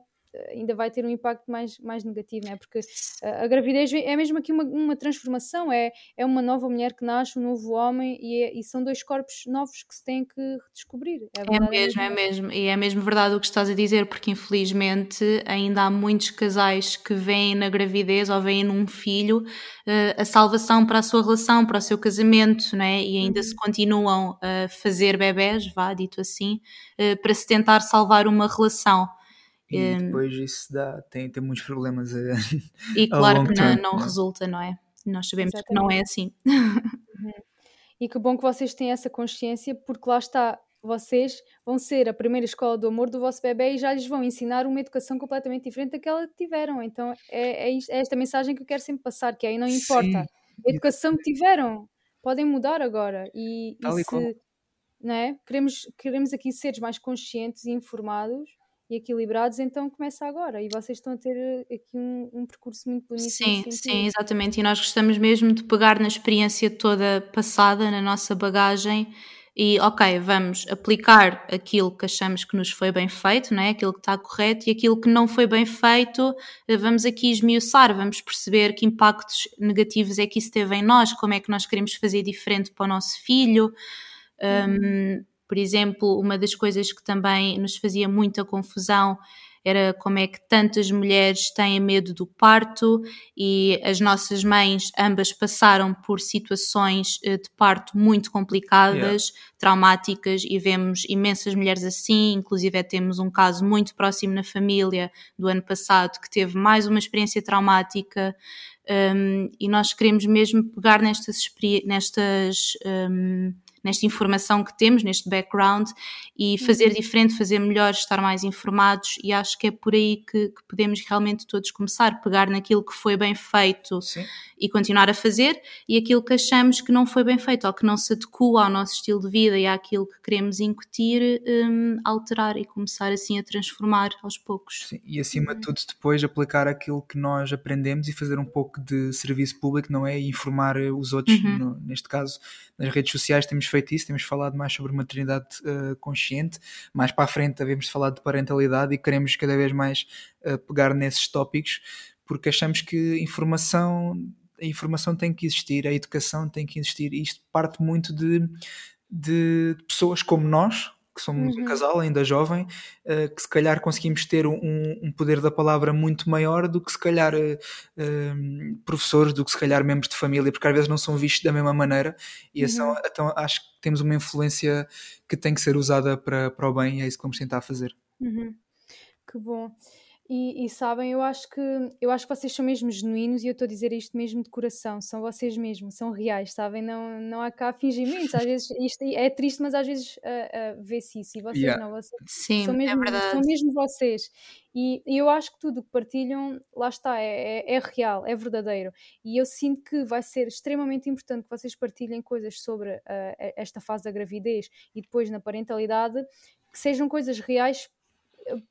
ainda vai ter um impacto mais, mais negativo, né? porque a, a gravidez é mesmo aqui uma, uma transformação, é, é uma nova mulher que nasce, um novo homem, e, é, e são dois corpos novos que se têm que redescobrir. É, é mesmo, é mesmo, e é mesmo verdade o que estás a dizer, porque infelizmente ainda há muitos casais que veem na gravidez ou veem num filho uh, a salvação para a sua relação, para o seu casamento, né? e ainda uhum. se continuam a fazer bebés, vá, dito assim, uh, para se tentar salvar uma relação. E um, depois isso dá, tem, tem muitos problemas. A, e claro que não, não, resulta, não é? Nós sabemos Exatamente. que não é assim. Uhum. E que bom que vocês têm essa consciência, porque lá está, vocês vão ser a primeira escola do amor do vosso bebê e já lhes vão ensinar uma educação completamente diferente daquela que tiveram. Então é, é, isto, é esta mensagem que eu quero sempre passar, que aí não importa. Sim. A educação que tiveram, podem mudar agora. E, e se, não é? queremos, queremos aqui seres mais conscientes e informados e equilibrados, então começa agora. E vocês estão a ter eh, aqui um, um percurso muito bonito. Sim, sim, exatamente. E nós gostamos mesmo de pegar na experiência toda passada, na nossa bagagem. E ok, vamos aplicar aquilo que achamos que nos foi bem feito, não é? aquilo que está correto, e aquilo que não foi bem feito, eh, vamos aqui esmiuçar, vamos perceber que impactos negativos é que isso teve em nós, como é que nós queremos fazer diferente para o nosso filho. Uhum. Um, por exemplo, uma das coisas que também nos fazia muita confusão era como é que tantas mulheres têm medo do parto e as nossas mães ambas passaram por situações eh, de parto muito complicadas, yeah. traumáticas e vemos imensas mulheres assim, inclusive temos um caso muito próximo na família do ano passado que teve mais uma experiência traumática um, e nós queremos mesmo pegar nestas, nestas um, nesta informação que temos, neste background, e fazer uhum. diferente, fazer melhor, estar mais informados, e acho que é por aí que, que podemos realmente todos começar, pegar naquilo que foi bem feito Sim. e continuar a fazer, e aquilo que achamos que não foi bem feito, ou que não se adequa ao nosso estilo de vida e àquilo que queremos incutir, um, alterar e começar assim a transformar aos poucos. Sim, e acima de tudo depois aplicar aquilo que nós aprendemos e fazer um pouco de serviço público, não é? E informar os outros, uhum. no, neste caso, nas redes sociais temos feito isso, temos falado mais sobre maternidade uh, consciente, mais para a frente havemos falado de parentalidade e queremos cada vez mais uh, pegar nesses tópicos, porque achamos que informação, a informação tem que existir, a educação tem que existir, e isto parte muito de, de pessoas como nós, que somos uhum. um casal ainda jovem, uh, que se calhar conseguimos ter um, um, poder da palavra muito maior do que se calhar uh, professores, do que se calhar membros de família, porque às vezes não são vistos da mesma maneira e uhum. então, então acho que temos uma influência que tem que ser usada para, para o bem e é isso que vamos tentar fazer. Uhum. Que bom. E, e, sabem, eu acho que eu acho que vocês são mesmo genuínos e eu estou a dizer isto mesmo de coração, são vocês mesmos, são reais, sabem? Não, não há cá fingimentos, às vezes isto é triste, mas às vezes uh, uh, vê-se isso, e vocês yeah. não, vocês Sim, são é mesmo, é verdade. são mesmo vocês. E, e eu acho que tudo o que partilham, lá está, é, é, é, real, é verdadeiro. E eu sinto que vai ser extremamente importante que vocês partilhem coisas sobre uh, esta fase da gravidez e depois na parentalidade, que sejam coisas reais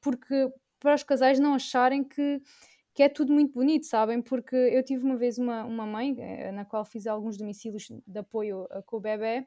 porque para os casais não acharem que, que é tudo muito bonito, sabem? Porque eu tive uma vez uma, uma mãe, eh, na qual fiz alguns domicílios de apoio eh, com o bebê,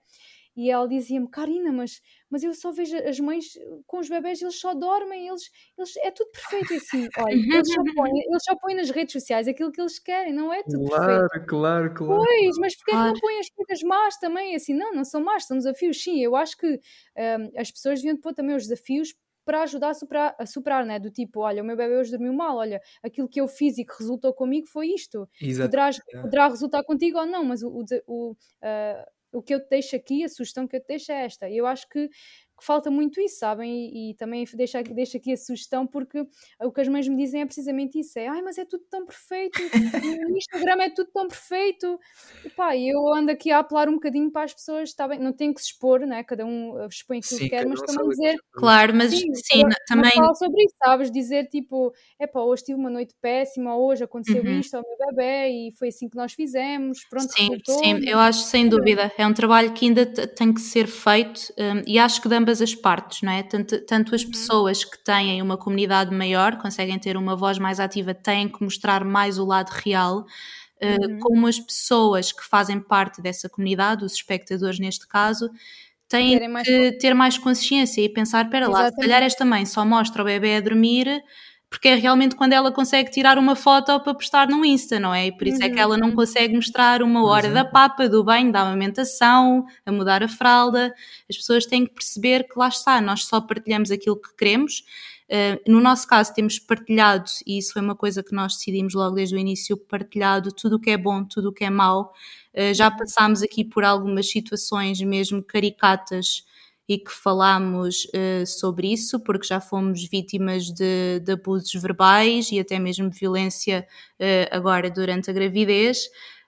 e ela dizia-me, Karina, mas, mas eu só vejo as mães com os bebés, eles só dormem, eles, eles é tudo perfeito assim. Olha, eles só, põem, eles só põem nas redes sociais aquilo que eles querem, não é tudo claro, perfeito. Claro, claro, Pois, mas porquê claro. que não põem as coisas más também? Assim, não, não são más, são desafios, sim. Eu acho que um, as pessoas deviam pôr também os desafios para ajudar a superar, a superar, né? Do tipo, olha, o meu bebê hoje dormiu mal, olha, aquilo que eu fiz e que resultou comigo foi isto. Poderás, poderá resultar contigo ou não, mas o, o, o, uh, o que eu te deixo aqui, a sugestão que eu te deixo é esta. Eu acho que que falta muito isso, sabem? E, e também deixo, deixo aqui a sugestão, porque o que as mães me dizem é precisamente isso: é ai, mas é tudo tão perfeito, no Instagram é tudo tão perfeito. E pá, eu ando aqui a apelar um bocadinho para as pessoas, está bem, não tem que se expor, né? cada um eh, expõe aquilo que quer, mas também dizer. Claro, mas sim, sim também. Fala sobre isso, sabes? Dizer tipo, é pá, hoje tive uma noite péssima, hoje aconteceu uhum. isto ao meu bebê e foi assim que nós fizemos, pronto, sim, resultou, sim, eu acho sem dúvida, é um trabalho que ainda tem que ser feito um, e acho que da ambas as partes, não é? Tanto, tanto as uhum. pessoas que têm uma comunidade maior, conseguem ter uma voz mais ativa, têm que mostrar mais o lado real, eh, uhum. como as pessoas que fazem parte dessa comunidade, os espectadores neste caso, têm mais que ter mais consciência e pensar, para lá, se calhar esta mãe só mostra o bebê a dormir porque é realmente quando ela consegue tirar uma foto para postar no Insta, não é? E por isso é que ela não uhum. consegue mostrar uma hora da papa, do banho, da amamentação, a mudar a fralda. As pessoas têm que perceber que lá está, nós só partilhamos aquilo que queremos. Uh, no nosso caso, temos partilhado, e isso foi uma coisa que nós decidimos logo desde o início: partilhado tudo o que é bom, tudo o que é mau. Uh, já passámos aqui por algumas situações mesmo caricatas e que falámos uh, sobre isso, porque já fomos vítimas de, de, abusos verbais e até mesmo violência uh, agora durante a gravidez,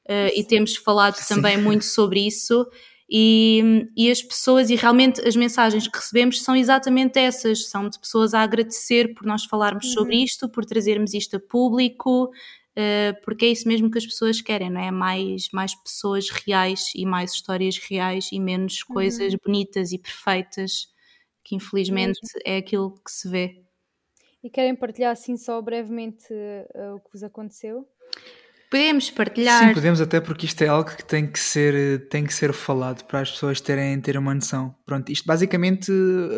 uh, e temos falado Sim. também muito sobre isso. E, e, as pessoas, e realmente as mensagens que recebemos são exatamente essas: são de pessoas a agradecer por nós falarmos uhum. sobre isto, por trazermos isto a público, porque é isso mesmo que as pessoas querem, não é? Mais, mais pessoas reais e mais histórias reais e menos uhum. coisas bonitas e perfeitas, que infelizmente é aquilo que se vê. E querem partilhar assim só brevemente uh, o que vos aconteceu? Podemos partilhar. Sim, podemos até porque isto é algo que tem que ser, tem que ser falado para as pessoas terem, terem uma noção. Pronto, isto basicamente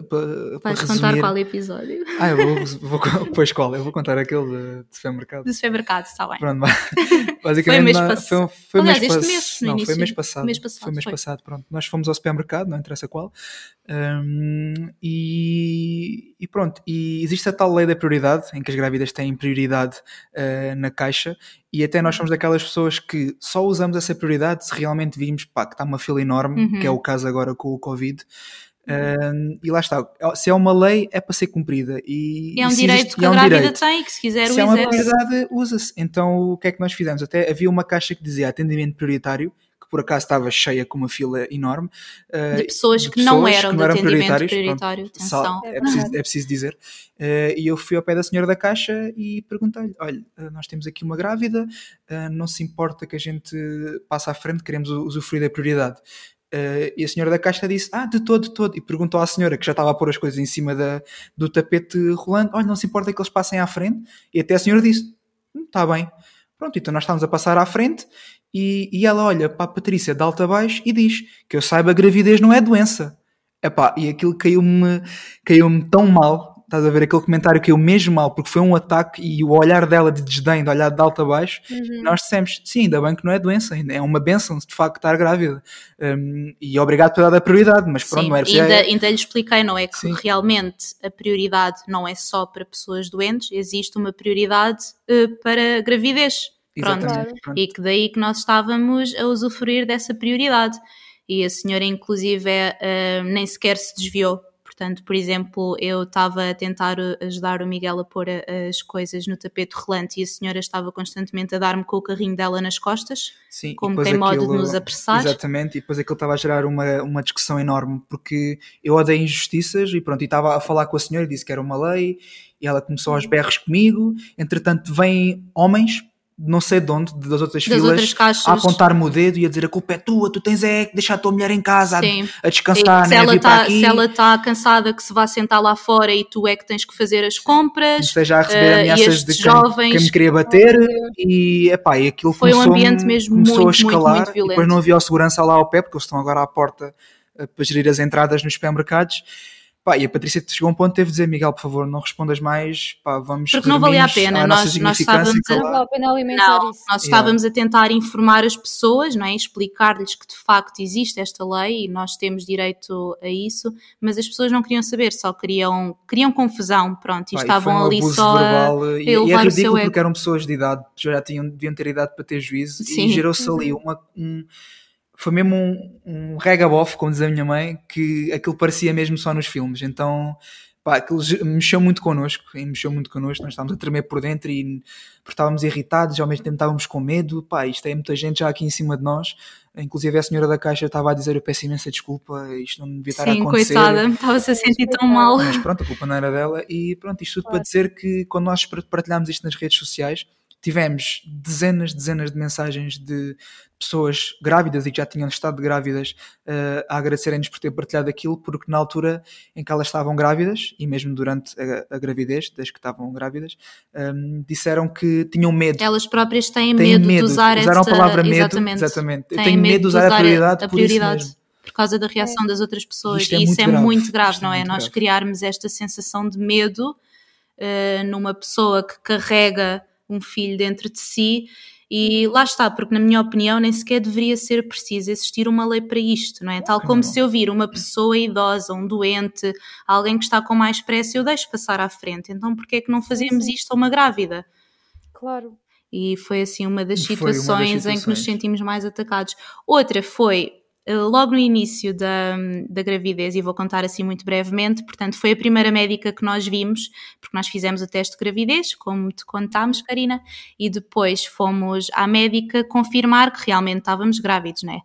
para, Vais resumir... contar qual episódio? Ah, eu vou, vou, pois qual? Eu vou contar aquele de, de supermercado. De supermercado, está bem. Pronto, basicamente foi mês, foi, foi Aliás, mês, este mês, não, início, foi mês passado. Mês passado foi mês foi. passado, pronto. Nós fomos ao supermercado, não interessa qual. Um, e, e, pronto, e existe a tal lei da prioridade, em que as grávidas têm prioridade uh, na caixa, e até nós somos daquelas pessoas que só usamos essa prioridade se realmente vimos pá, que está uma fila enorme, uhum. que é o caso agora com o Covid. Uh, e lá está, se é uma lei, é para ser cumprida. E, é um e direito existe, que a é um grávida direito. tem, que se quiser se o é uma prioridade, usa-se. Então o que é que nós fizemos? Até havia uma caixa que dizia atendimento prioritário, por acaso estava cheia com uma fila enorme uh, de pessoas que pessoas não eram que não eram de atendimento prioritário. Pronto, é, preciso, é preciso dizer. Uh, e eu fui ao pé da senhora da caixa e perguntei-lhe: olha, uh, nós temos aqui uma grávida, não se importa que a gente passe à frente, queremos usufruir da prioridade. Uh, e a senhora da caixa disse: Ah, de todo, de todo. E perguntou à senhora que já estava a pôr as coisas em cima da, do tapete rolando: Olha, não se importa que eles passem à frente? E até a senhora disse: Está hum, bem. Pronto, então nós estávamos a passar à frente e, e ela olha para a Patrícia de alta a baixo e diz que eu saiba gravidez não é doença. Epá, e aquilo caiu-me caiu tão mal. Estás a ver aquele comentário caiu mesmo mal, porque foi um ataque e o olhar dela de desdém, de olhar de alta a baixo, uhum. nós dissemos, sim, ainda bem que não é doença, é uma benção de facto estar grávida. Um, e obrigado por dar a prioridade, mas pronto, sim, não era ainda, ainda lhe expliquei, não é que sim. realmente a prioridade não é só para pessoas doentes, existe uma prioridade uh, para gravidez. Pronto. Pronto. E que daí que nós estávamos a usufruir dessa prioridade. E a senhora, inclusive, uh, nem sequer se desviou. Portanto, por exemplo, eu estava a tentar ajudar o Miguel a pôr as coisas no tapete rolante e a senhora estava constantemente a dar-me com o carrinho dela nas costas, Sim, como tem modo de nos apressar. Exatamente, e depois aquilo estava a gerar uma, uma discussão enorme, porque eu odeio injustiças e pronto, e estava a falar com a senhora e disse que era uma lei, e ela começou aos berros comigo, entretanto vêm homens não sei de onde, das outras das filas, outras a apontar-me o dedo e a dizer a culpa é tua, tu tens é que deixar a tua mulher em casa a, a, descansar, se, né, ela tá, se ela está cansada que se vá sentar lá fora e tu é que tens que fazer as compras. Esteja a receber uh, ameaças de jovens, quem, me queria bater e, epá, e aquilo foi um ambiente mesmo começou muito, a escalar. muito, muito depois não havia o segurança lá ao pé, porque eles estão agora à porta uh, para gerir as entradas nos supermercados Pá, e a Patrícia chegou a um ponto teve de dizer, Miguel, por favor, não respondas mais, pá, vamos Porque não valia a pena, nós, nós estávamos a, não a. Nós estávamos yeah. a tentar informar as pessoas, não é? explicar-lhes que de facto existe esta lei e nós temos direito a isso, mas as pessoas não queriam saber, só queriam, queriam confusão, pronto, e pá, estavam e um ali só verbal, a, e, e é ridículo porque eram pessoas de idade, já tinham, deviam ter idade para ter juízo Sim. e gerou-se ali uhum. uma... Um, foi mesmo um, um regabof, como diz a minha mãe, que aquilo parecia mesmo só nos filmes. Então, pá, aquilo mexeu muito connosco, e mexeu muito connosco. Nós estávamos a tremer por dentro e estávamos irritados, e ao mesmo tempo estávamos com medo. Pá, isto é muita gente já aqui em cima de nós. Inclusive a senhora da caixa estava a dizer eu peço imensa desculpa, isto não devia estar Sim, a acontecer. Sim, coitada, estava-se a sentir tão mal. Mas pronto, a culpa não era dela. E pronto, isto tudo para dizer que quando nós partilhámos isto nas redes sociais, tivemos dezenas, dezenas de mensagens de pessoas grávidas e que já tinham estado grávidas uh, a agradecerem-nos por ter partilhado aquilo, porque na altura em que elas estavam grávidas, e mesmo durante a, a gravidez, desde que estavam grávidas, um, ehm, disseram que tinham medo. Elas próprias têm, têm medo, medo, de usar Usaram esta... a palavra medo. Exatamente. exatamente. Eu tenho medo de usar, usar a prioridade, a prioridade. Por, por causa da reação é. das outras pessoas. Isto é e isso é grave. muito grave, Isto é não é? é Nós grave. criarmos esta sensação de medo uh, numa pessoa que carrega um filho dentro de si e lá está, porque na minha opinião nem sequer deveria ser preciso existir uma lei para isto, não é? Tal como se eu vir uma pessoa idosa, um doente, alguém que está com mais pressa, eu deixo passar à frente. Então porquê é que não fazemos isto a uma grávida? Claro. E foi assim uma das situações, uma das situações em que nos sentimos mais atacados. Outra foi logo no início da, da gravidez, e vou contar assim muito brevemente, portanto, foi a primeira médica que nós vimos, porque nós fizemos o teste de gravidez, como te contámos, Karina, e depois fomos à médica confirmar que realmente estávamos grávidos, né?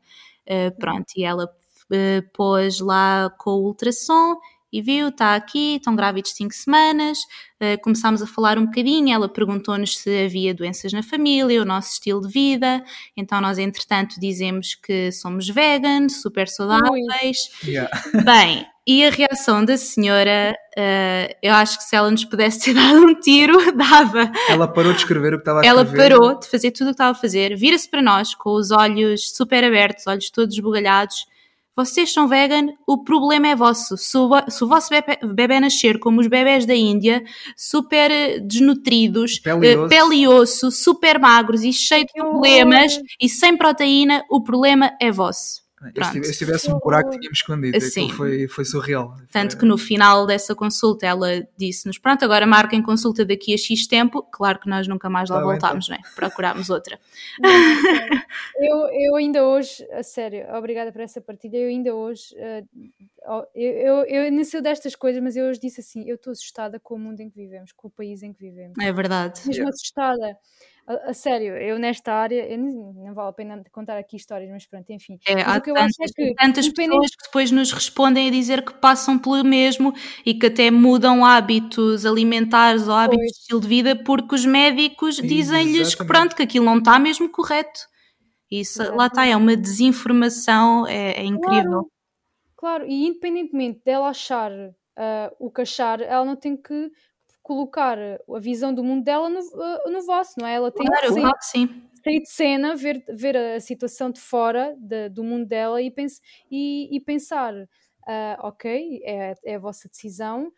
Uh, pronto, e ela uh, pôs lá com o ultrassom e viu, está aqui, estão grávidos 5 semanas. Uh, começámos a falar um bocadinho, ela perguntou-nos se havia doenças na família, o nosso estilo de vida. Então nós, entretanto, dizemos que somos vegan, super saudáveis. Yeah. Bem, e a reação da senhora, uh, eu acho que se ela nos pudesse ter dado um tiro, dava. Ela parou de escrever o que estava a ela escrever. Ela parou de fazer tudo o que estava a fazer, vira-se para nós com os olhos super abertos, olhos todos esbugalhados vocês são vegan, o problema é vosso. Se o, se o vosso bebê, bebê, nascer como os bebés da Índia, super eh, desnutridos, pele e, uh, pele e osso, super magros e cheios de problemas e sem proteína, o problema é vosso. Pronto. Se tivesse um buraco, tínhamos escondido. Assim, foi, foi surreal. Tanto que no final dessa consulta ela disse-nos: Pronto, agora marquem consulta daqui a X tempo. Claro que nós nunca mais lá tá voltámos, bem, então. né? Procurámos outra. eu, eu ainda hoje, a sério, obrigada por essa partilha. Eu ainda hoje, uh, eu, eu, eu nem sei destas coisas, mas eu hoje disse assim: Eu estou assustada com o mundo em que vivemos, com o país em que vivemos. É verdade. Mesmo yeah. assustada. A, a, sério, eu nesta área, eu não, não, vale a pena contar aqui histórias, mas pronto, enfim. É, há tantas, é que, tantas pessoas que depois nos respondem a dizer que passam pelo mesmo e que até mudam hábitos alimentares ou hábitos pois. de estilo de vida porque os médicos dizem-lhes que pronto, que aquilo não está mesmo correto. Isso, lá está, é uma desinformação, é, é incrível. Claro, claro, e independentemente dela achar uh, o que achar, ela não tem que colocar a visão do mundo dela no, uh, no vosso, não é? Ela tem claro, que sair, sim. sair de cena, ver, ver a situação de fora de, do mundo dela e, pense, e, e pensar, uh, ok, é, é a vossa decisão,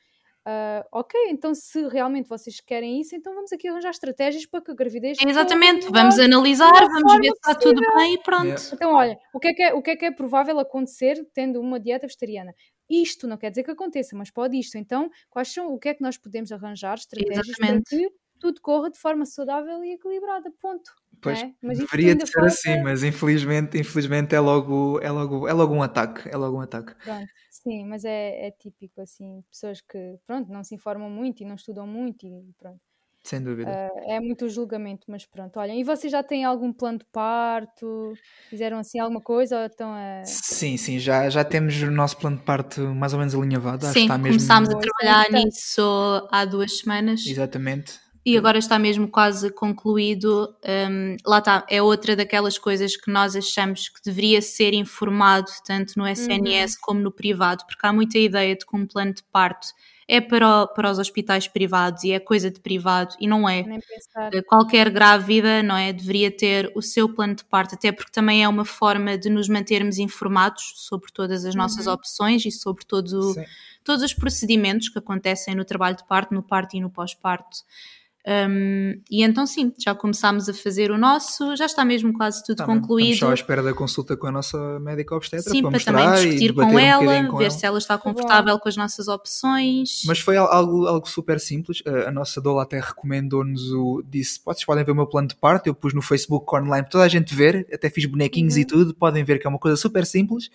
Uh, ok, então se realmente vocês querem isso, então vamos aqui arranjar estratégias para que a gravidez. Exatamente, vamos analisar, vamos ver se está tudo bem e pronto. Yeah. Então, olha, o que, é que é, o que é que é provável acontecer tendo uma dieta vegetariana? Isto não quer dizer que aconteça, mas pode isto. Então, quais são, o que é que nós podemos arranjar estratégias Exatamente. para que tudo corra de forma saudável e equilibrada, ponto. Pois, é? deveria de ser assim, mas infelizmente, infelizmente é logo, é logo, é logo um ataque, é logo um ataque. Pronto, sim, mas é, é típico assim, pessoas que, pronto, não se informam muito e não estudam muito e pronto. Sem dúvida. Uh, é muito julgamento, mas pronto. Olhem, e vocês já têm algum plano de parto? Fizeram assim alguma coisa ou estão a... Sim, sim, já, já temos o nosso plano de parto mais ou menos alinhavado. Sim, está mesmo... começámos a trabalhar nisso há duas semanas. Exatamente. E agora está mesmo quase concluído. Um, lá está, é outra daquelas coisas que nós achamos que deveria ser informado tanto no SNS uhum. como no privado, porque há muita ideia de que um plano de parto é para, o, para os hospitais privados e é coisa de privado e não é. Eh, qualquer grávida, não é, deveria ter o seu plano de parto, até porque também é uma forma de nos mantermos informados sobre todas as nossas uhum. opções e sobre todo, todos os procedimentos que acontecem no trabalho de parto, no parto e no pós-parto. Um, e então sim, já começámos a fazer o nosso, já está mesmo quase tudo tá concluído. Estamos só à espera da consulta com a nossa médica obstetra sim, para, para também discutir com ela, um com ver ela. se ela está confortável com as nossas opções. Mas foi algo, algo super simples. A, nossa doula até recomendou-nos o. Disse: vocês podem ver o meu plano de parto. Eu pus no Facebook online para toda a gente ver, até fiz bonequinhos uhum. e tudo. Podem ver que é uma coisa super simples.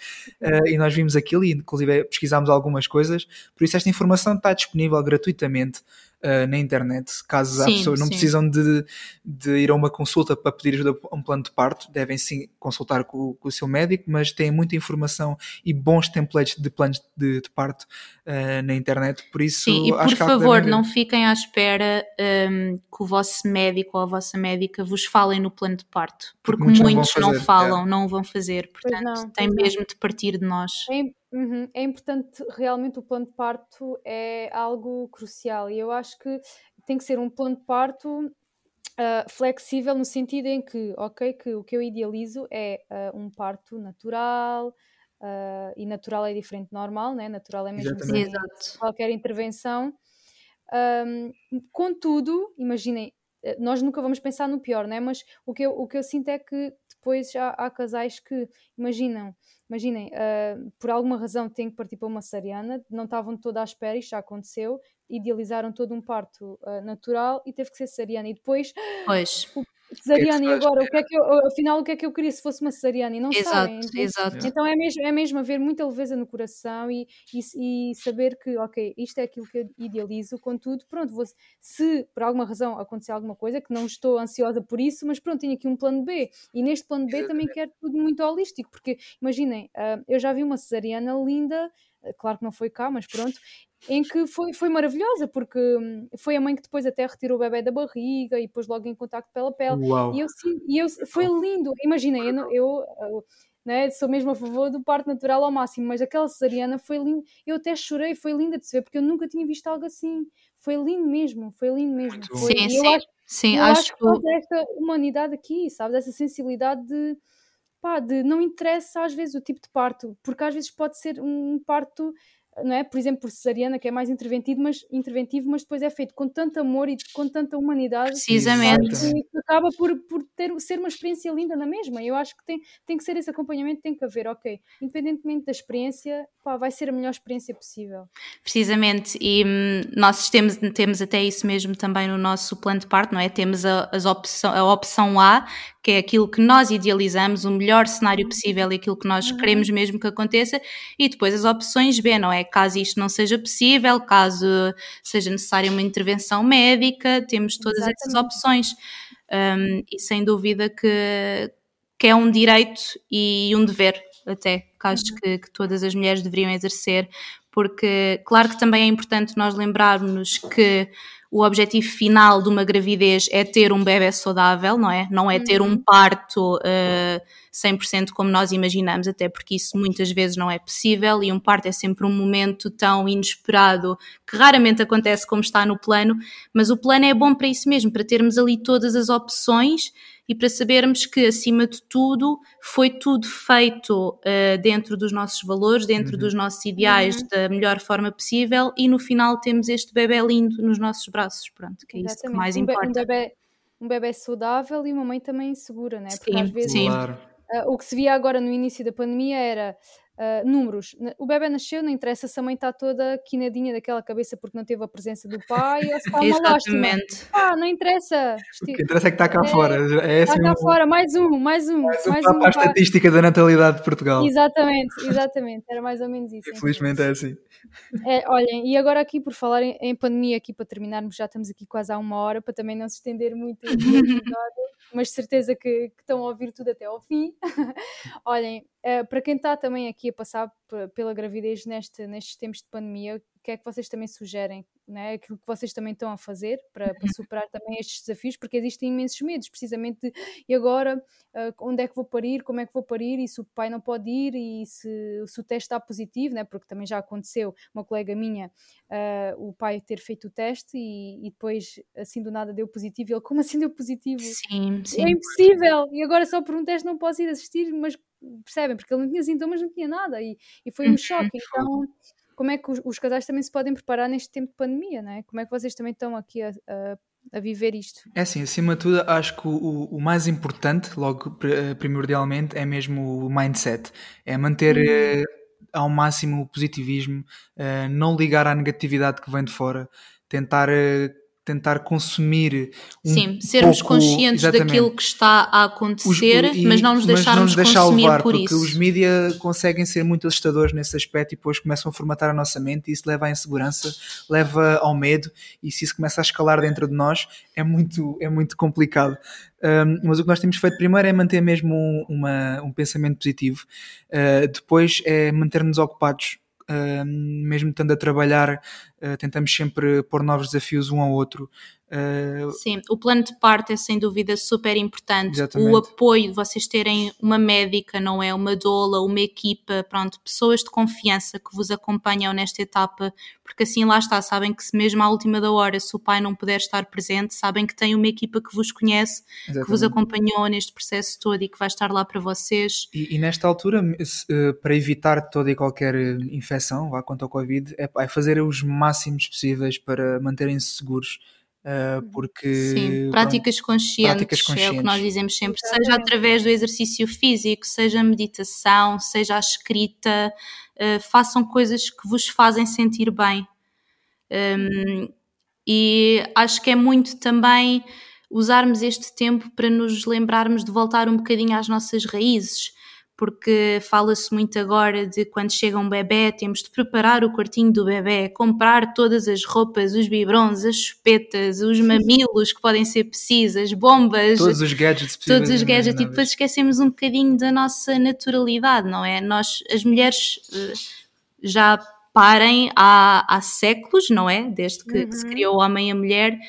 Uh, e nós vimos aquilo e, inclusive, pesquisámos algumas coisas. Por isso, esta informação está disponível gratuitamente uh, na internet. Caso sim, pessoas não sim. precisam de, de ir a uma consulta para pedir ajuda a um plano de parto, devem sim consultar com, com o seu médico, mas têm muita informação e bons templates de planos de, de parto uh, na internet, por isso sim, e por favor não fiquem à espera um, que o vosso médico ou a vossa médica vos falem no plano de parto, porque, porque muitos, não, não, falam, é. não vão fazer, portanto não, tem mesmo de partir de nós. É, uhum, é importante, realmente o plano de parto é algo crucial e eu acho que tem que ser um plano de parto uh, flexível no sentido em que, ok, que o que eu idealizo é uh, um parto natural, Uh, e natural é diferente de normal, né? natural é mesmo sem qualquer intervenção. Um, contudo, imaginem, eh, nós nunca vamos pensar no pior, né? mas o que, eu, o que eu sinto é que depois já há casais que imaginam, imaginem, uh, por alguma razão têm que partir para uma cesariana, não estavam toda à espera, isto já aconteceu, idealizaram todo um parto uh, natural e teve que ser cesariana e depois pois. cesariana e agora o que é que eu, afinal o que é que eu queria se fosse uma cesariana? E não exato, sabem então, exato. então é mesmo, é mesmo haver muita leveza no coração e, e, e, saber que ok, isto é aquilo que eu idealizo contudo, pronto, vou, se por alguma razão acontecer alguma coisa que não estou ansiosa por isso, mas pronto, tenho aqui um plano B. E neste plano B também quero tudo muito holístico, porque imaginem, uh, eu já vi uma cesariana linda claro que não foi cá, mas pronto, em que foi, foi maravilhosa, porque hum, foi a mãe que depois até retirou o bebê da barriga e pôs logo em contacto pele a pele. Uau. E eu, e eu foi lindo. Imaginem, eu, eu, eu né, sou mesmo a favor do parto natural ao máximo, mas aquela cesariana foi linda. Eu até chorei, foi linda de se ver, porque eu nunca tinha visto algo assim. Foi lindo mesmo, foi lindo mesmo. Foi, sim, sim. Acho, sim, eu acho, acho que esta humanidade aqui, sabes? Essa sensibilidade de, pá, de não interessa às vezes o tipo de parto, porque às vezes pode ser um parto não é? Por exemplo, por cesariana, que é mais interventivo, mas, interventivo, mas depois é feito com tanto amor e com tanta humanidade. Precisamente. Que acaba por, por ter, ser uma experiência linda na mesma. Eu acho que tem, tem que ser esse acompanhamento, tem que haver, ok, independentemente da experiência, pá, vai ser a melhor experiência possível. Precisamente, e hum, nós temos, temos até isso mesmo também no nosso plano de parto, não é? Temos a, as opção, a opção A, que é aquilo que nós idealizamos, o melhor cenário possível e aquilo que nós uhum. queremos mesmo que aconteça, e depois as opções B, não é? Caso isto não seja possível, caso seja necessária uma intervenção médica, temos todas Exatamente. essas opções. Um, e sem dúvida que, que é um direito e um dever, até, que acho uhum. que, que todas as mulheres deveriam exercer, porque, claro que também é importante nós lembrarmos que o objetivo final de uma gravidez é ter um bebê saudável, não é? Não é ter um uhum. parto uh, 100% como nós imaginamos, até porque isso muitas vezes não é possível e um parto é sempre um momento tão inesperado que raramente acontece como está no plano, mas o plano é bom para isso mesmo, para termos ali todas as opções e para sabermos que, acima de tudo, foi tudo feito uh, dentro dos nossos valores, dentro uhum. dos nossos ideais, uhum. da melhor forma possível e no final temos este bebê lindo nos nossos braços, pronto, que é Exatamente. isso que mais importa. Um bebê, um bebê saudável e uma mãe também segura, né? Porque sim, às vezes sim. Uh, o que se via agora no início da pandemia era Uh, números. O bebê nasceu, não interessa se a mãe está toda quinadinha daquela cabeça porque não teve a presença do pai ou se está uma lástima. Ah, não interessa. O que interessa é que está cá é, fora. É está assim cá um... fora, mais um, mais um. Mais um, mais um para a estatística da natalidade de Portugal. Exatamente, exatamente. Era mais ou menos isso. Infelizmente é assim. É, olhem, e agora aqui por falar em, em, pandemia, aqui para terminarmos, já estamos aqui quase há uma hora, para também não se estender muito mas certeza que, que estão a ouvir tudo até ao fim. Olhem, uh, para quem está também aqui a passar pela gravidez neste, nestes tempos de pandemia, o que é que vocês também sugerem? Né? Aquilo que vocês também estão a fazer para, para uhum. superar também estes desafios, porque existem imensos medos, precisamente de, e agora uh, onde é que vou parir, como é que vou parir, e se o pai não pode ir, e se, se o teste está positivo, né? porque também já aconteceu, uma colega minha, uh, o pai ter feito o teste e, e, depois assim do nada deu positivo, e ele, como assim deu positivo? Sim, sim. É impossível, e agora só por um teste não posso ir assistir, mas percebem? Porque ele não tinha sintomas, não tinha nada e, e foi um uhum. choque. Então, como é que os, os, casais também se podem preparar neste tempo de pandemia, não é? Como é que vocês também estão aqui a, a, a viver isto? É assim, acima de tudo, acho que o, o mais importante, logo eh, primordialmente, é mesmo o mindset. É manter. Uhum. Uh, ao máximo o positivismo, uh, não ligar à negatividade que vem de fora, tentar tentar consumir um Sim, sermos pouco, conscientes daquilo que está a acontecer, os, e, mas não nos deixarmos mas não nos deixar levar, por porque isso. os mídias conseguem ser muito assustadores nesse aspecto e depois começam a formatar a nossa mente e isso leva à insegurança, leva ao medo e se isso começa a escalar dentro de nós é muito, é muito complicado. Um, mas o que nós temos feito primeiro é manter mesmo um, uma, um pensamento positivo, uh, depois é manter-nos ocupados Uh, mesmo estando a trabalhar, uh, tentamos sempre pôr novos desafios um ao outro. Uh... Sim, o plano de parte é sem dúvida super importante. Exatamente. O apoio de vocês terem uma médica, não é? Uma doula, uma equipa, pronto, pessoas de confiança que vos acompanham nesta etapa, porque assim lá está, sabem que se mesmo à última da hora, se o pai não puder estar presente, sabem que tem uma equipa que vos conhece, Exatamente. que vos acompanhou neste processo todo e que vai estar lá para vocês. E, e nesta altura, eh, para evitar toda e qualquer infecção, vá quanto ao Covid, é, é fazer os máximos possíveis para manterem-se seguros Uh, porque Sim, práticas conscientes, práticas conscientes, é o que nós dizemos sempre, seja através do exercício físico, seja a meditação, seja a escrita, uh, façam coisas que vos fazem sentir bem. Um, e acho que é muito também usarmos este tempo para nos lembrarmos de voltar um bocadinho às nossas raízes porque fala-se muito agora de quando chega um bebê, temos de preparar o quartinho do bebê, comprar todas as roupas, os biberons, as chupetas, os mamilos que podem ser precisas, bombas, todos os gadgets todos os gadgets, e depois esquecemos um bocadinho da nossa naturalidade, não é? Nós, as mulheres, eh, já parem há, há séculos, não é? Desde que, uhum. que se criou o homem e a mulher.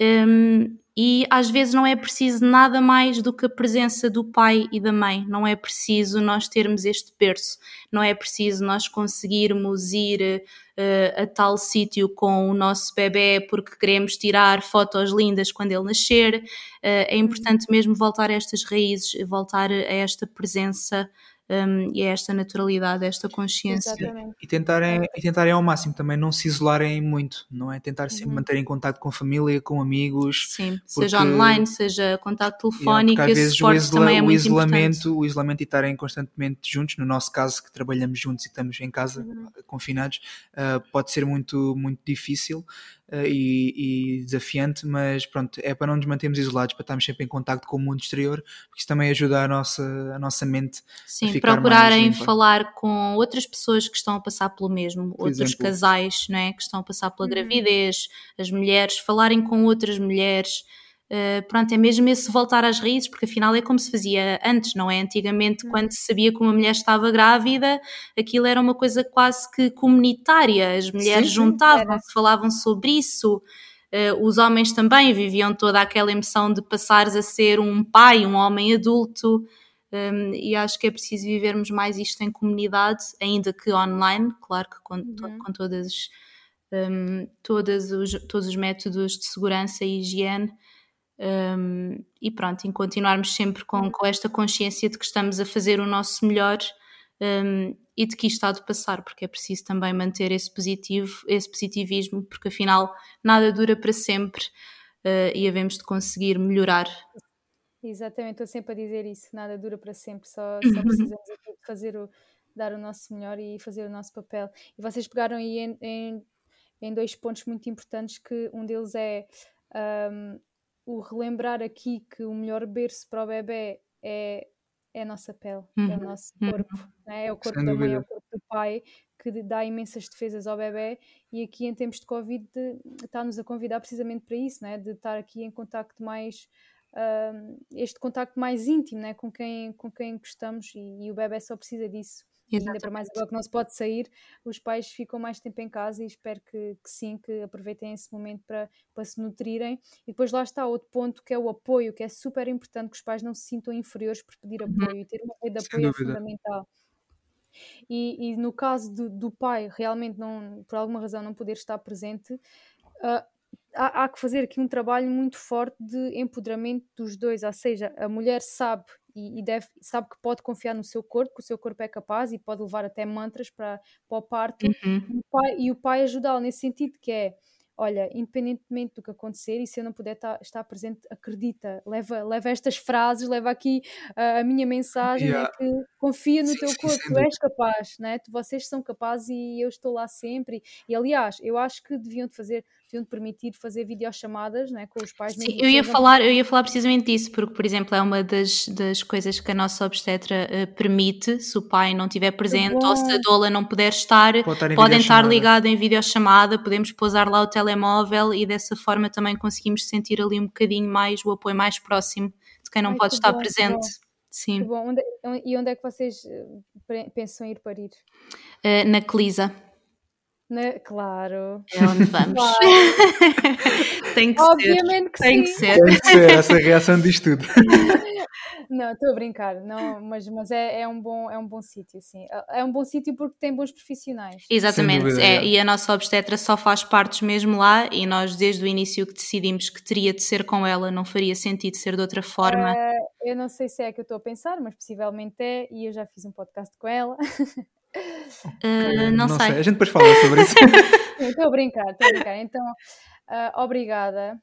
Um, e às vezes não é preciso nada mais do que a presença do pai e da mãe, não é preciso nós termos este berço, não é preciso nós conseguirmos ir uh, a tal sítio com o nosso bebê porque queremos tirar fotos lindas quando ele nascer. Uh, é importante mesmo voltar a estas raízes, voltar a esta presença um, e a esta naturalidade, esta consciência. Exatamente. E tentarem, e tentarem ao máximo também não se isolarem muito, não é? Tentar sempre uhum. manter em contato com a família, com amigos. Sim, porque, seja online, seja contato telefónico, yeah, esse suporte isla, também é muito isolamento, importante. O isolamento e estarem constantemente juntos, no nosso caso que trabalhamos juntos e estamos em casa, uhum. confinados, uh, pode ser muito, muito difícil. Uh, e, e, desafiante, mas pronto, é para não nos mantermos isolados, para estarmos sempre em contato com o mundo exterior, porque isso também ajuda a nossa, a nossa mente Sim, a ficar procurarem falar com outras pessoas que estão a passar pelo mesmo, Por outros exemplo. casais não é, que estão a passar pela uhum. gravidez, as mulheres, falarem com outras mulheres. Uh, pronto, é mesmo esse voltar às raízes, porque afinal é como se fazia antes, não é? Antigamente, uhum. quando se sabia que uma mulher estava grávida, aquilo era uma coisa quase que comunitária, as mulheres juntavam-se, falavam sobre isso. Uh, os homens também viviam toda aquela emoção de passares a ser um pai, um homem adulto. Um, e acho que é preciso vivermos mais isto em comunidade, ainda que online, claro que com, uhum. com todas, um, todas os, todos os métodos de segurança e higiene. Um, e pronto, em continuarmos sempre com, com, esta consciência de que estamos a fazer o nosso melhor e de que isto está de passar, porque é preciso também manter esse positivo, esse positivismo, porque afinal nada dura para sempre uh, e havemos de conseguir melhorar Exatamente, estou sempre a dizer isso, nada dura para sempre, só, só precisamos aqui de fazer o, dar o nosso melhor e fazer o nosso papel. E vocês pegaram aí em, em, em dois pontos muito importantes, que um deles é um, o relembrar aqui que o melhor berço para o bebê é, é a nossa pele, uhum. é o uhum, nosso uhum. corpo, uhum. é? é o corpo Sem da mãe, é o corpo do pai, que dá imensas defesas ao bebê e aqui em tempos de Covid está-nos a convidar precisamente para isso, não é? de estar aqui em contacto mais uh, este contacto mais íntimo né, com, quem, com quem gostamos e, e o bebê só precisa disso. E ainda para mais agora que não se pode sair, os pais ficam mais tempo em casa e espero que, que, sim, que aproveitem esse momento para, para se nutrirem. E depois lá está outro ponto que é o apoio, que é super importante que os pais não se sintam inferiores por pedir uhum. apoio e ter uma rede de apoio é fundamental. E, e, no caso do, do, pai realmente não, por alguma razão não poder estar presente, uh, há, há, que fazer aqui um trabalho muito forte de empoderamento dos dois, ou seja, a mulher sabe e, e, deve, sabe que pode confiar no seu corpo, que o seu corpo é capaz e pode levar até mantras para, para o parto, uhum. e, o pai, e o pai ajudá-lo nesse sentido, que é olha, independentemente do que acontecer, e se eu não puder estar, estar presente, acredita, leva, leva estas frases, leva aqui uh, a minha mensagem, yeah. é que confia no sim, teu corpo, sim, tu és capaz, né? vocês são capazes e eu estou lá sempre. E, e aliás, eu acho que deviam de fazer deviam permitir fazer videochamadas né, com os pais. Sim, eu ia, falar, eu ia falar precisamente disso, porque, por exemplo, é uma das, das coisas que a nossa obstetra uh, permite, se o pai não estiver presente ou se a doula não puder estar, estar podem estar ligados em videochamada, podemos pousar lá o telemóvel e dessa forma também conseguimos sentir ali um bocadinho mais o apoio mais próximo de quem não Ai, pode estar bom, presente. Sim. bom. Onde, e onde é que vocês eh, pensam ir parir? Uh, na Clisa. Né? Claro. É onde vamos. Claro. tem que Obviamente ser. que tem sim. Que ser. Tem que ser, essa reação diz tudo. Não, estou a brincar, não, mas, mas é, é um bom, é um bom sítio, sim. É um bom sítio porque tem bons profissionais. Exatamente, dúvida, é, é. e a nossa obstetra só faz partes mesmo lá e nós desde o início que decidimos que teria de ser com ela, não faria sentido ser de outra forma. Uh, eu não sei se é que eu estou a pensar, mas possivelmente é, e eu já fiz um podcast com ela. Uh, não, não sei. sei. A gente depois fala sobre isso. Estou a brincar, estou a brincar. Então, uh, obrigada.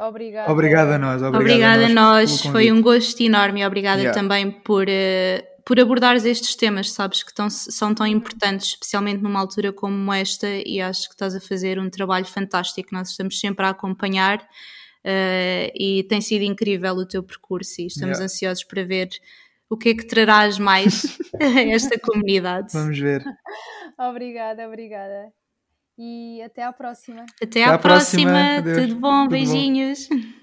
Obrigada. Obrigada a nós. Obrigada, obrigada a nós. Foi um gosto enorme e obrigada yeah. também por, uh, por abordares estes temas, sabes, que tão, são tão importantes, especialmente numa altura como esta, e acho que estás a fazer um trabalho fantástico. Nós estamos sempre a acompanhar uh, e tem sido incrível o teu percurso e estamos yeah. ansiosos para ver o que é que trarás mais a esta comunidade. Vamos ver. obrigada, obrigada. E até à próxima. Até, até à, próxima. próxima. Tudo bom, Tudo beijinhos. Bom.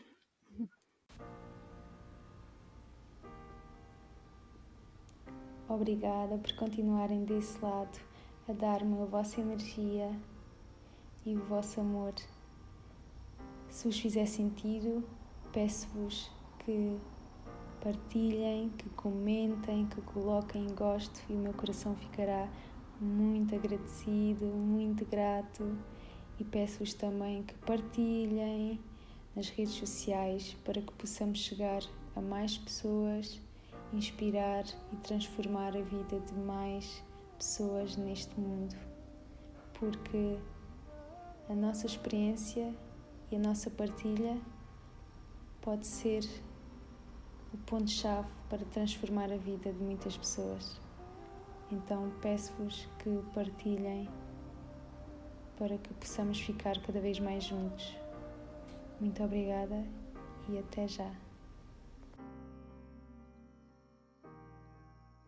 Obrigada por continuarem desse lado a dar-me a vossa energia e o vosso amor. Se vos fizer sentido, peço-vos que partilhem, que comentem, que coloquem gosto e o meu coração ficará muito agradecido, muito grato. E peço-vos também que partilhem nas redes sociais para que possamos chegar a mais pessoas, inspirar e transformar a vida de mais pessoas neste mundo, porque a nossa experiência e a nossa partilha pode ser o ponto-chave para transformar a vida de muitas pessoas. Então peço-vos que partilhem para que possamos ficar cada vez mais juntos. Muito obrigada e até já.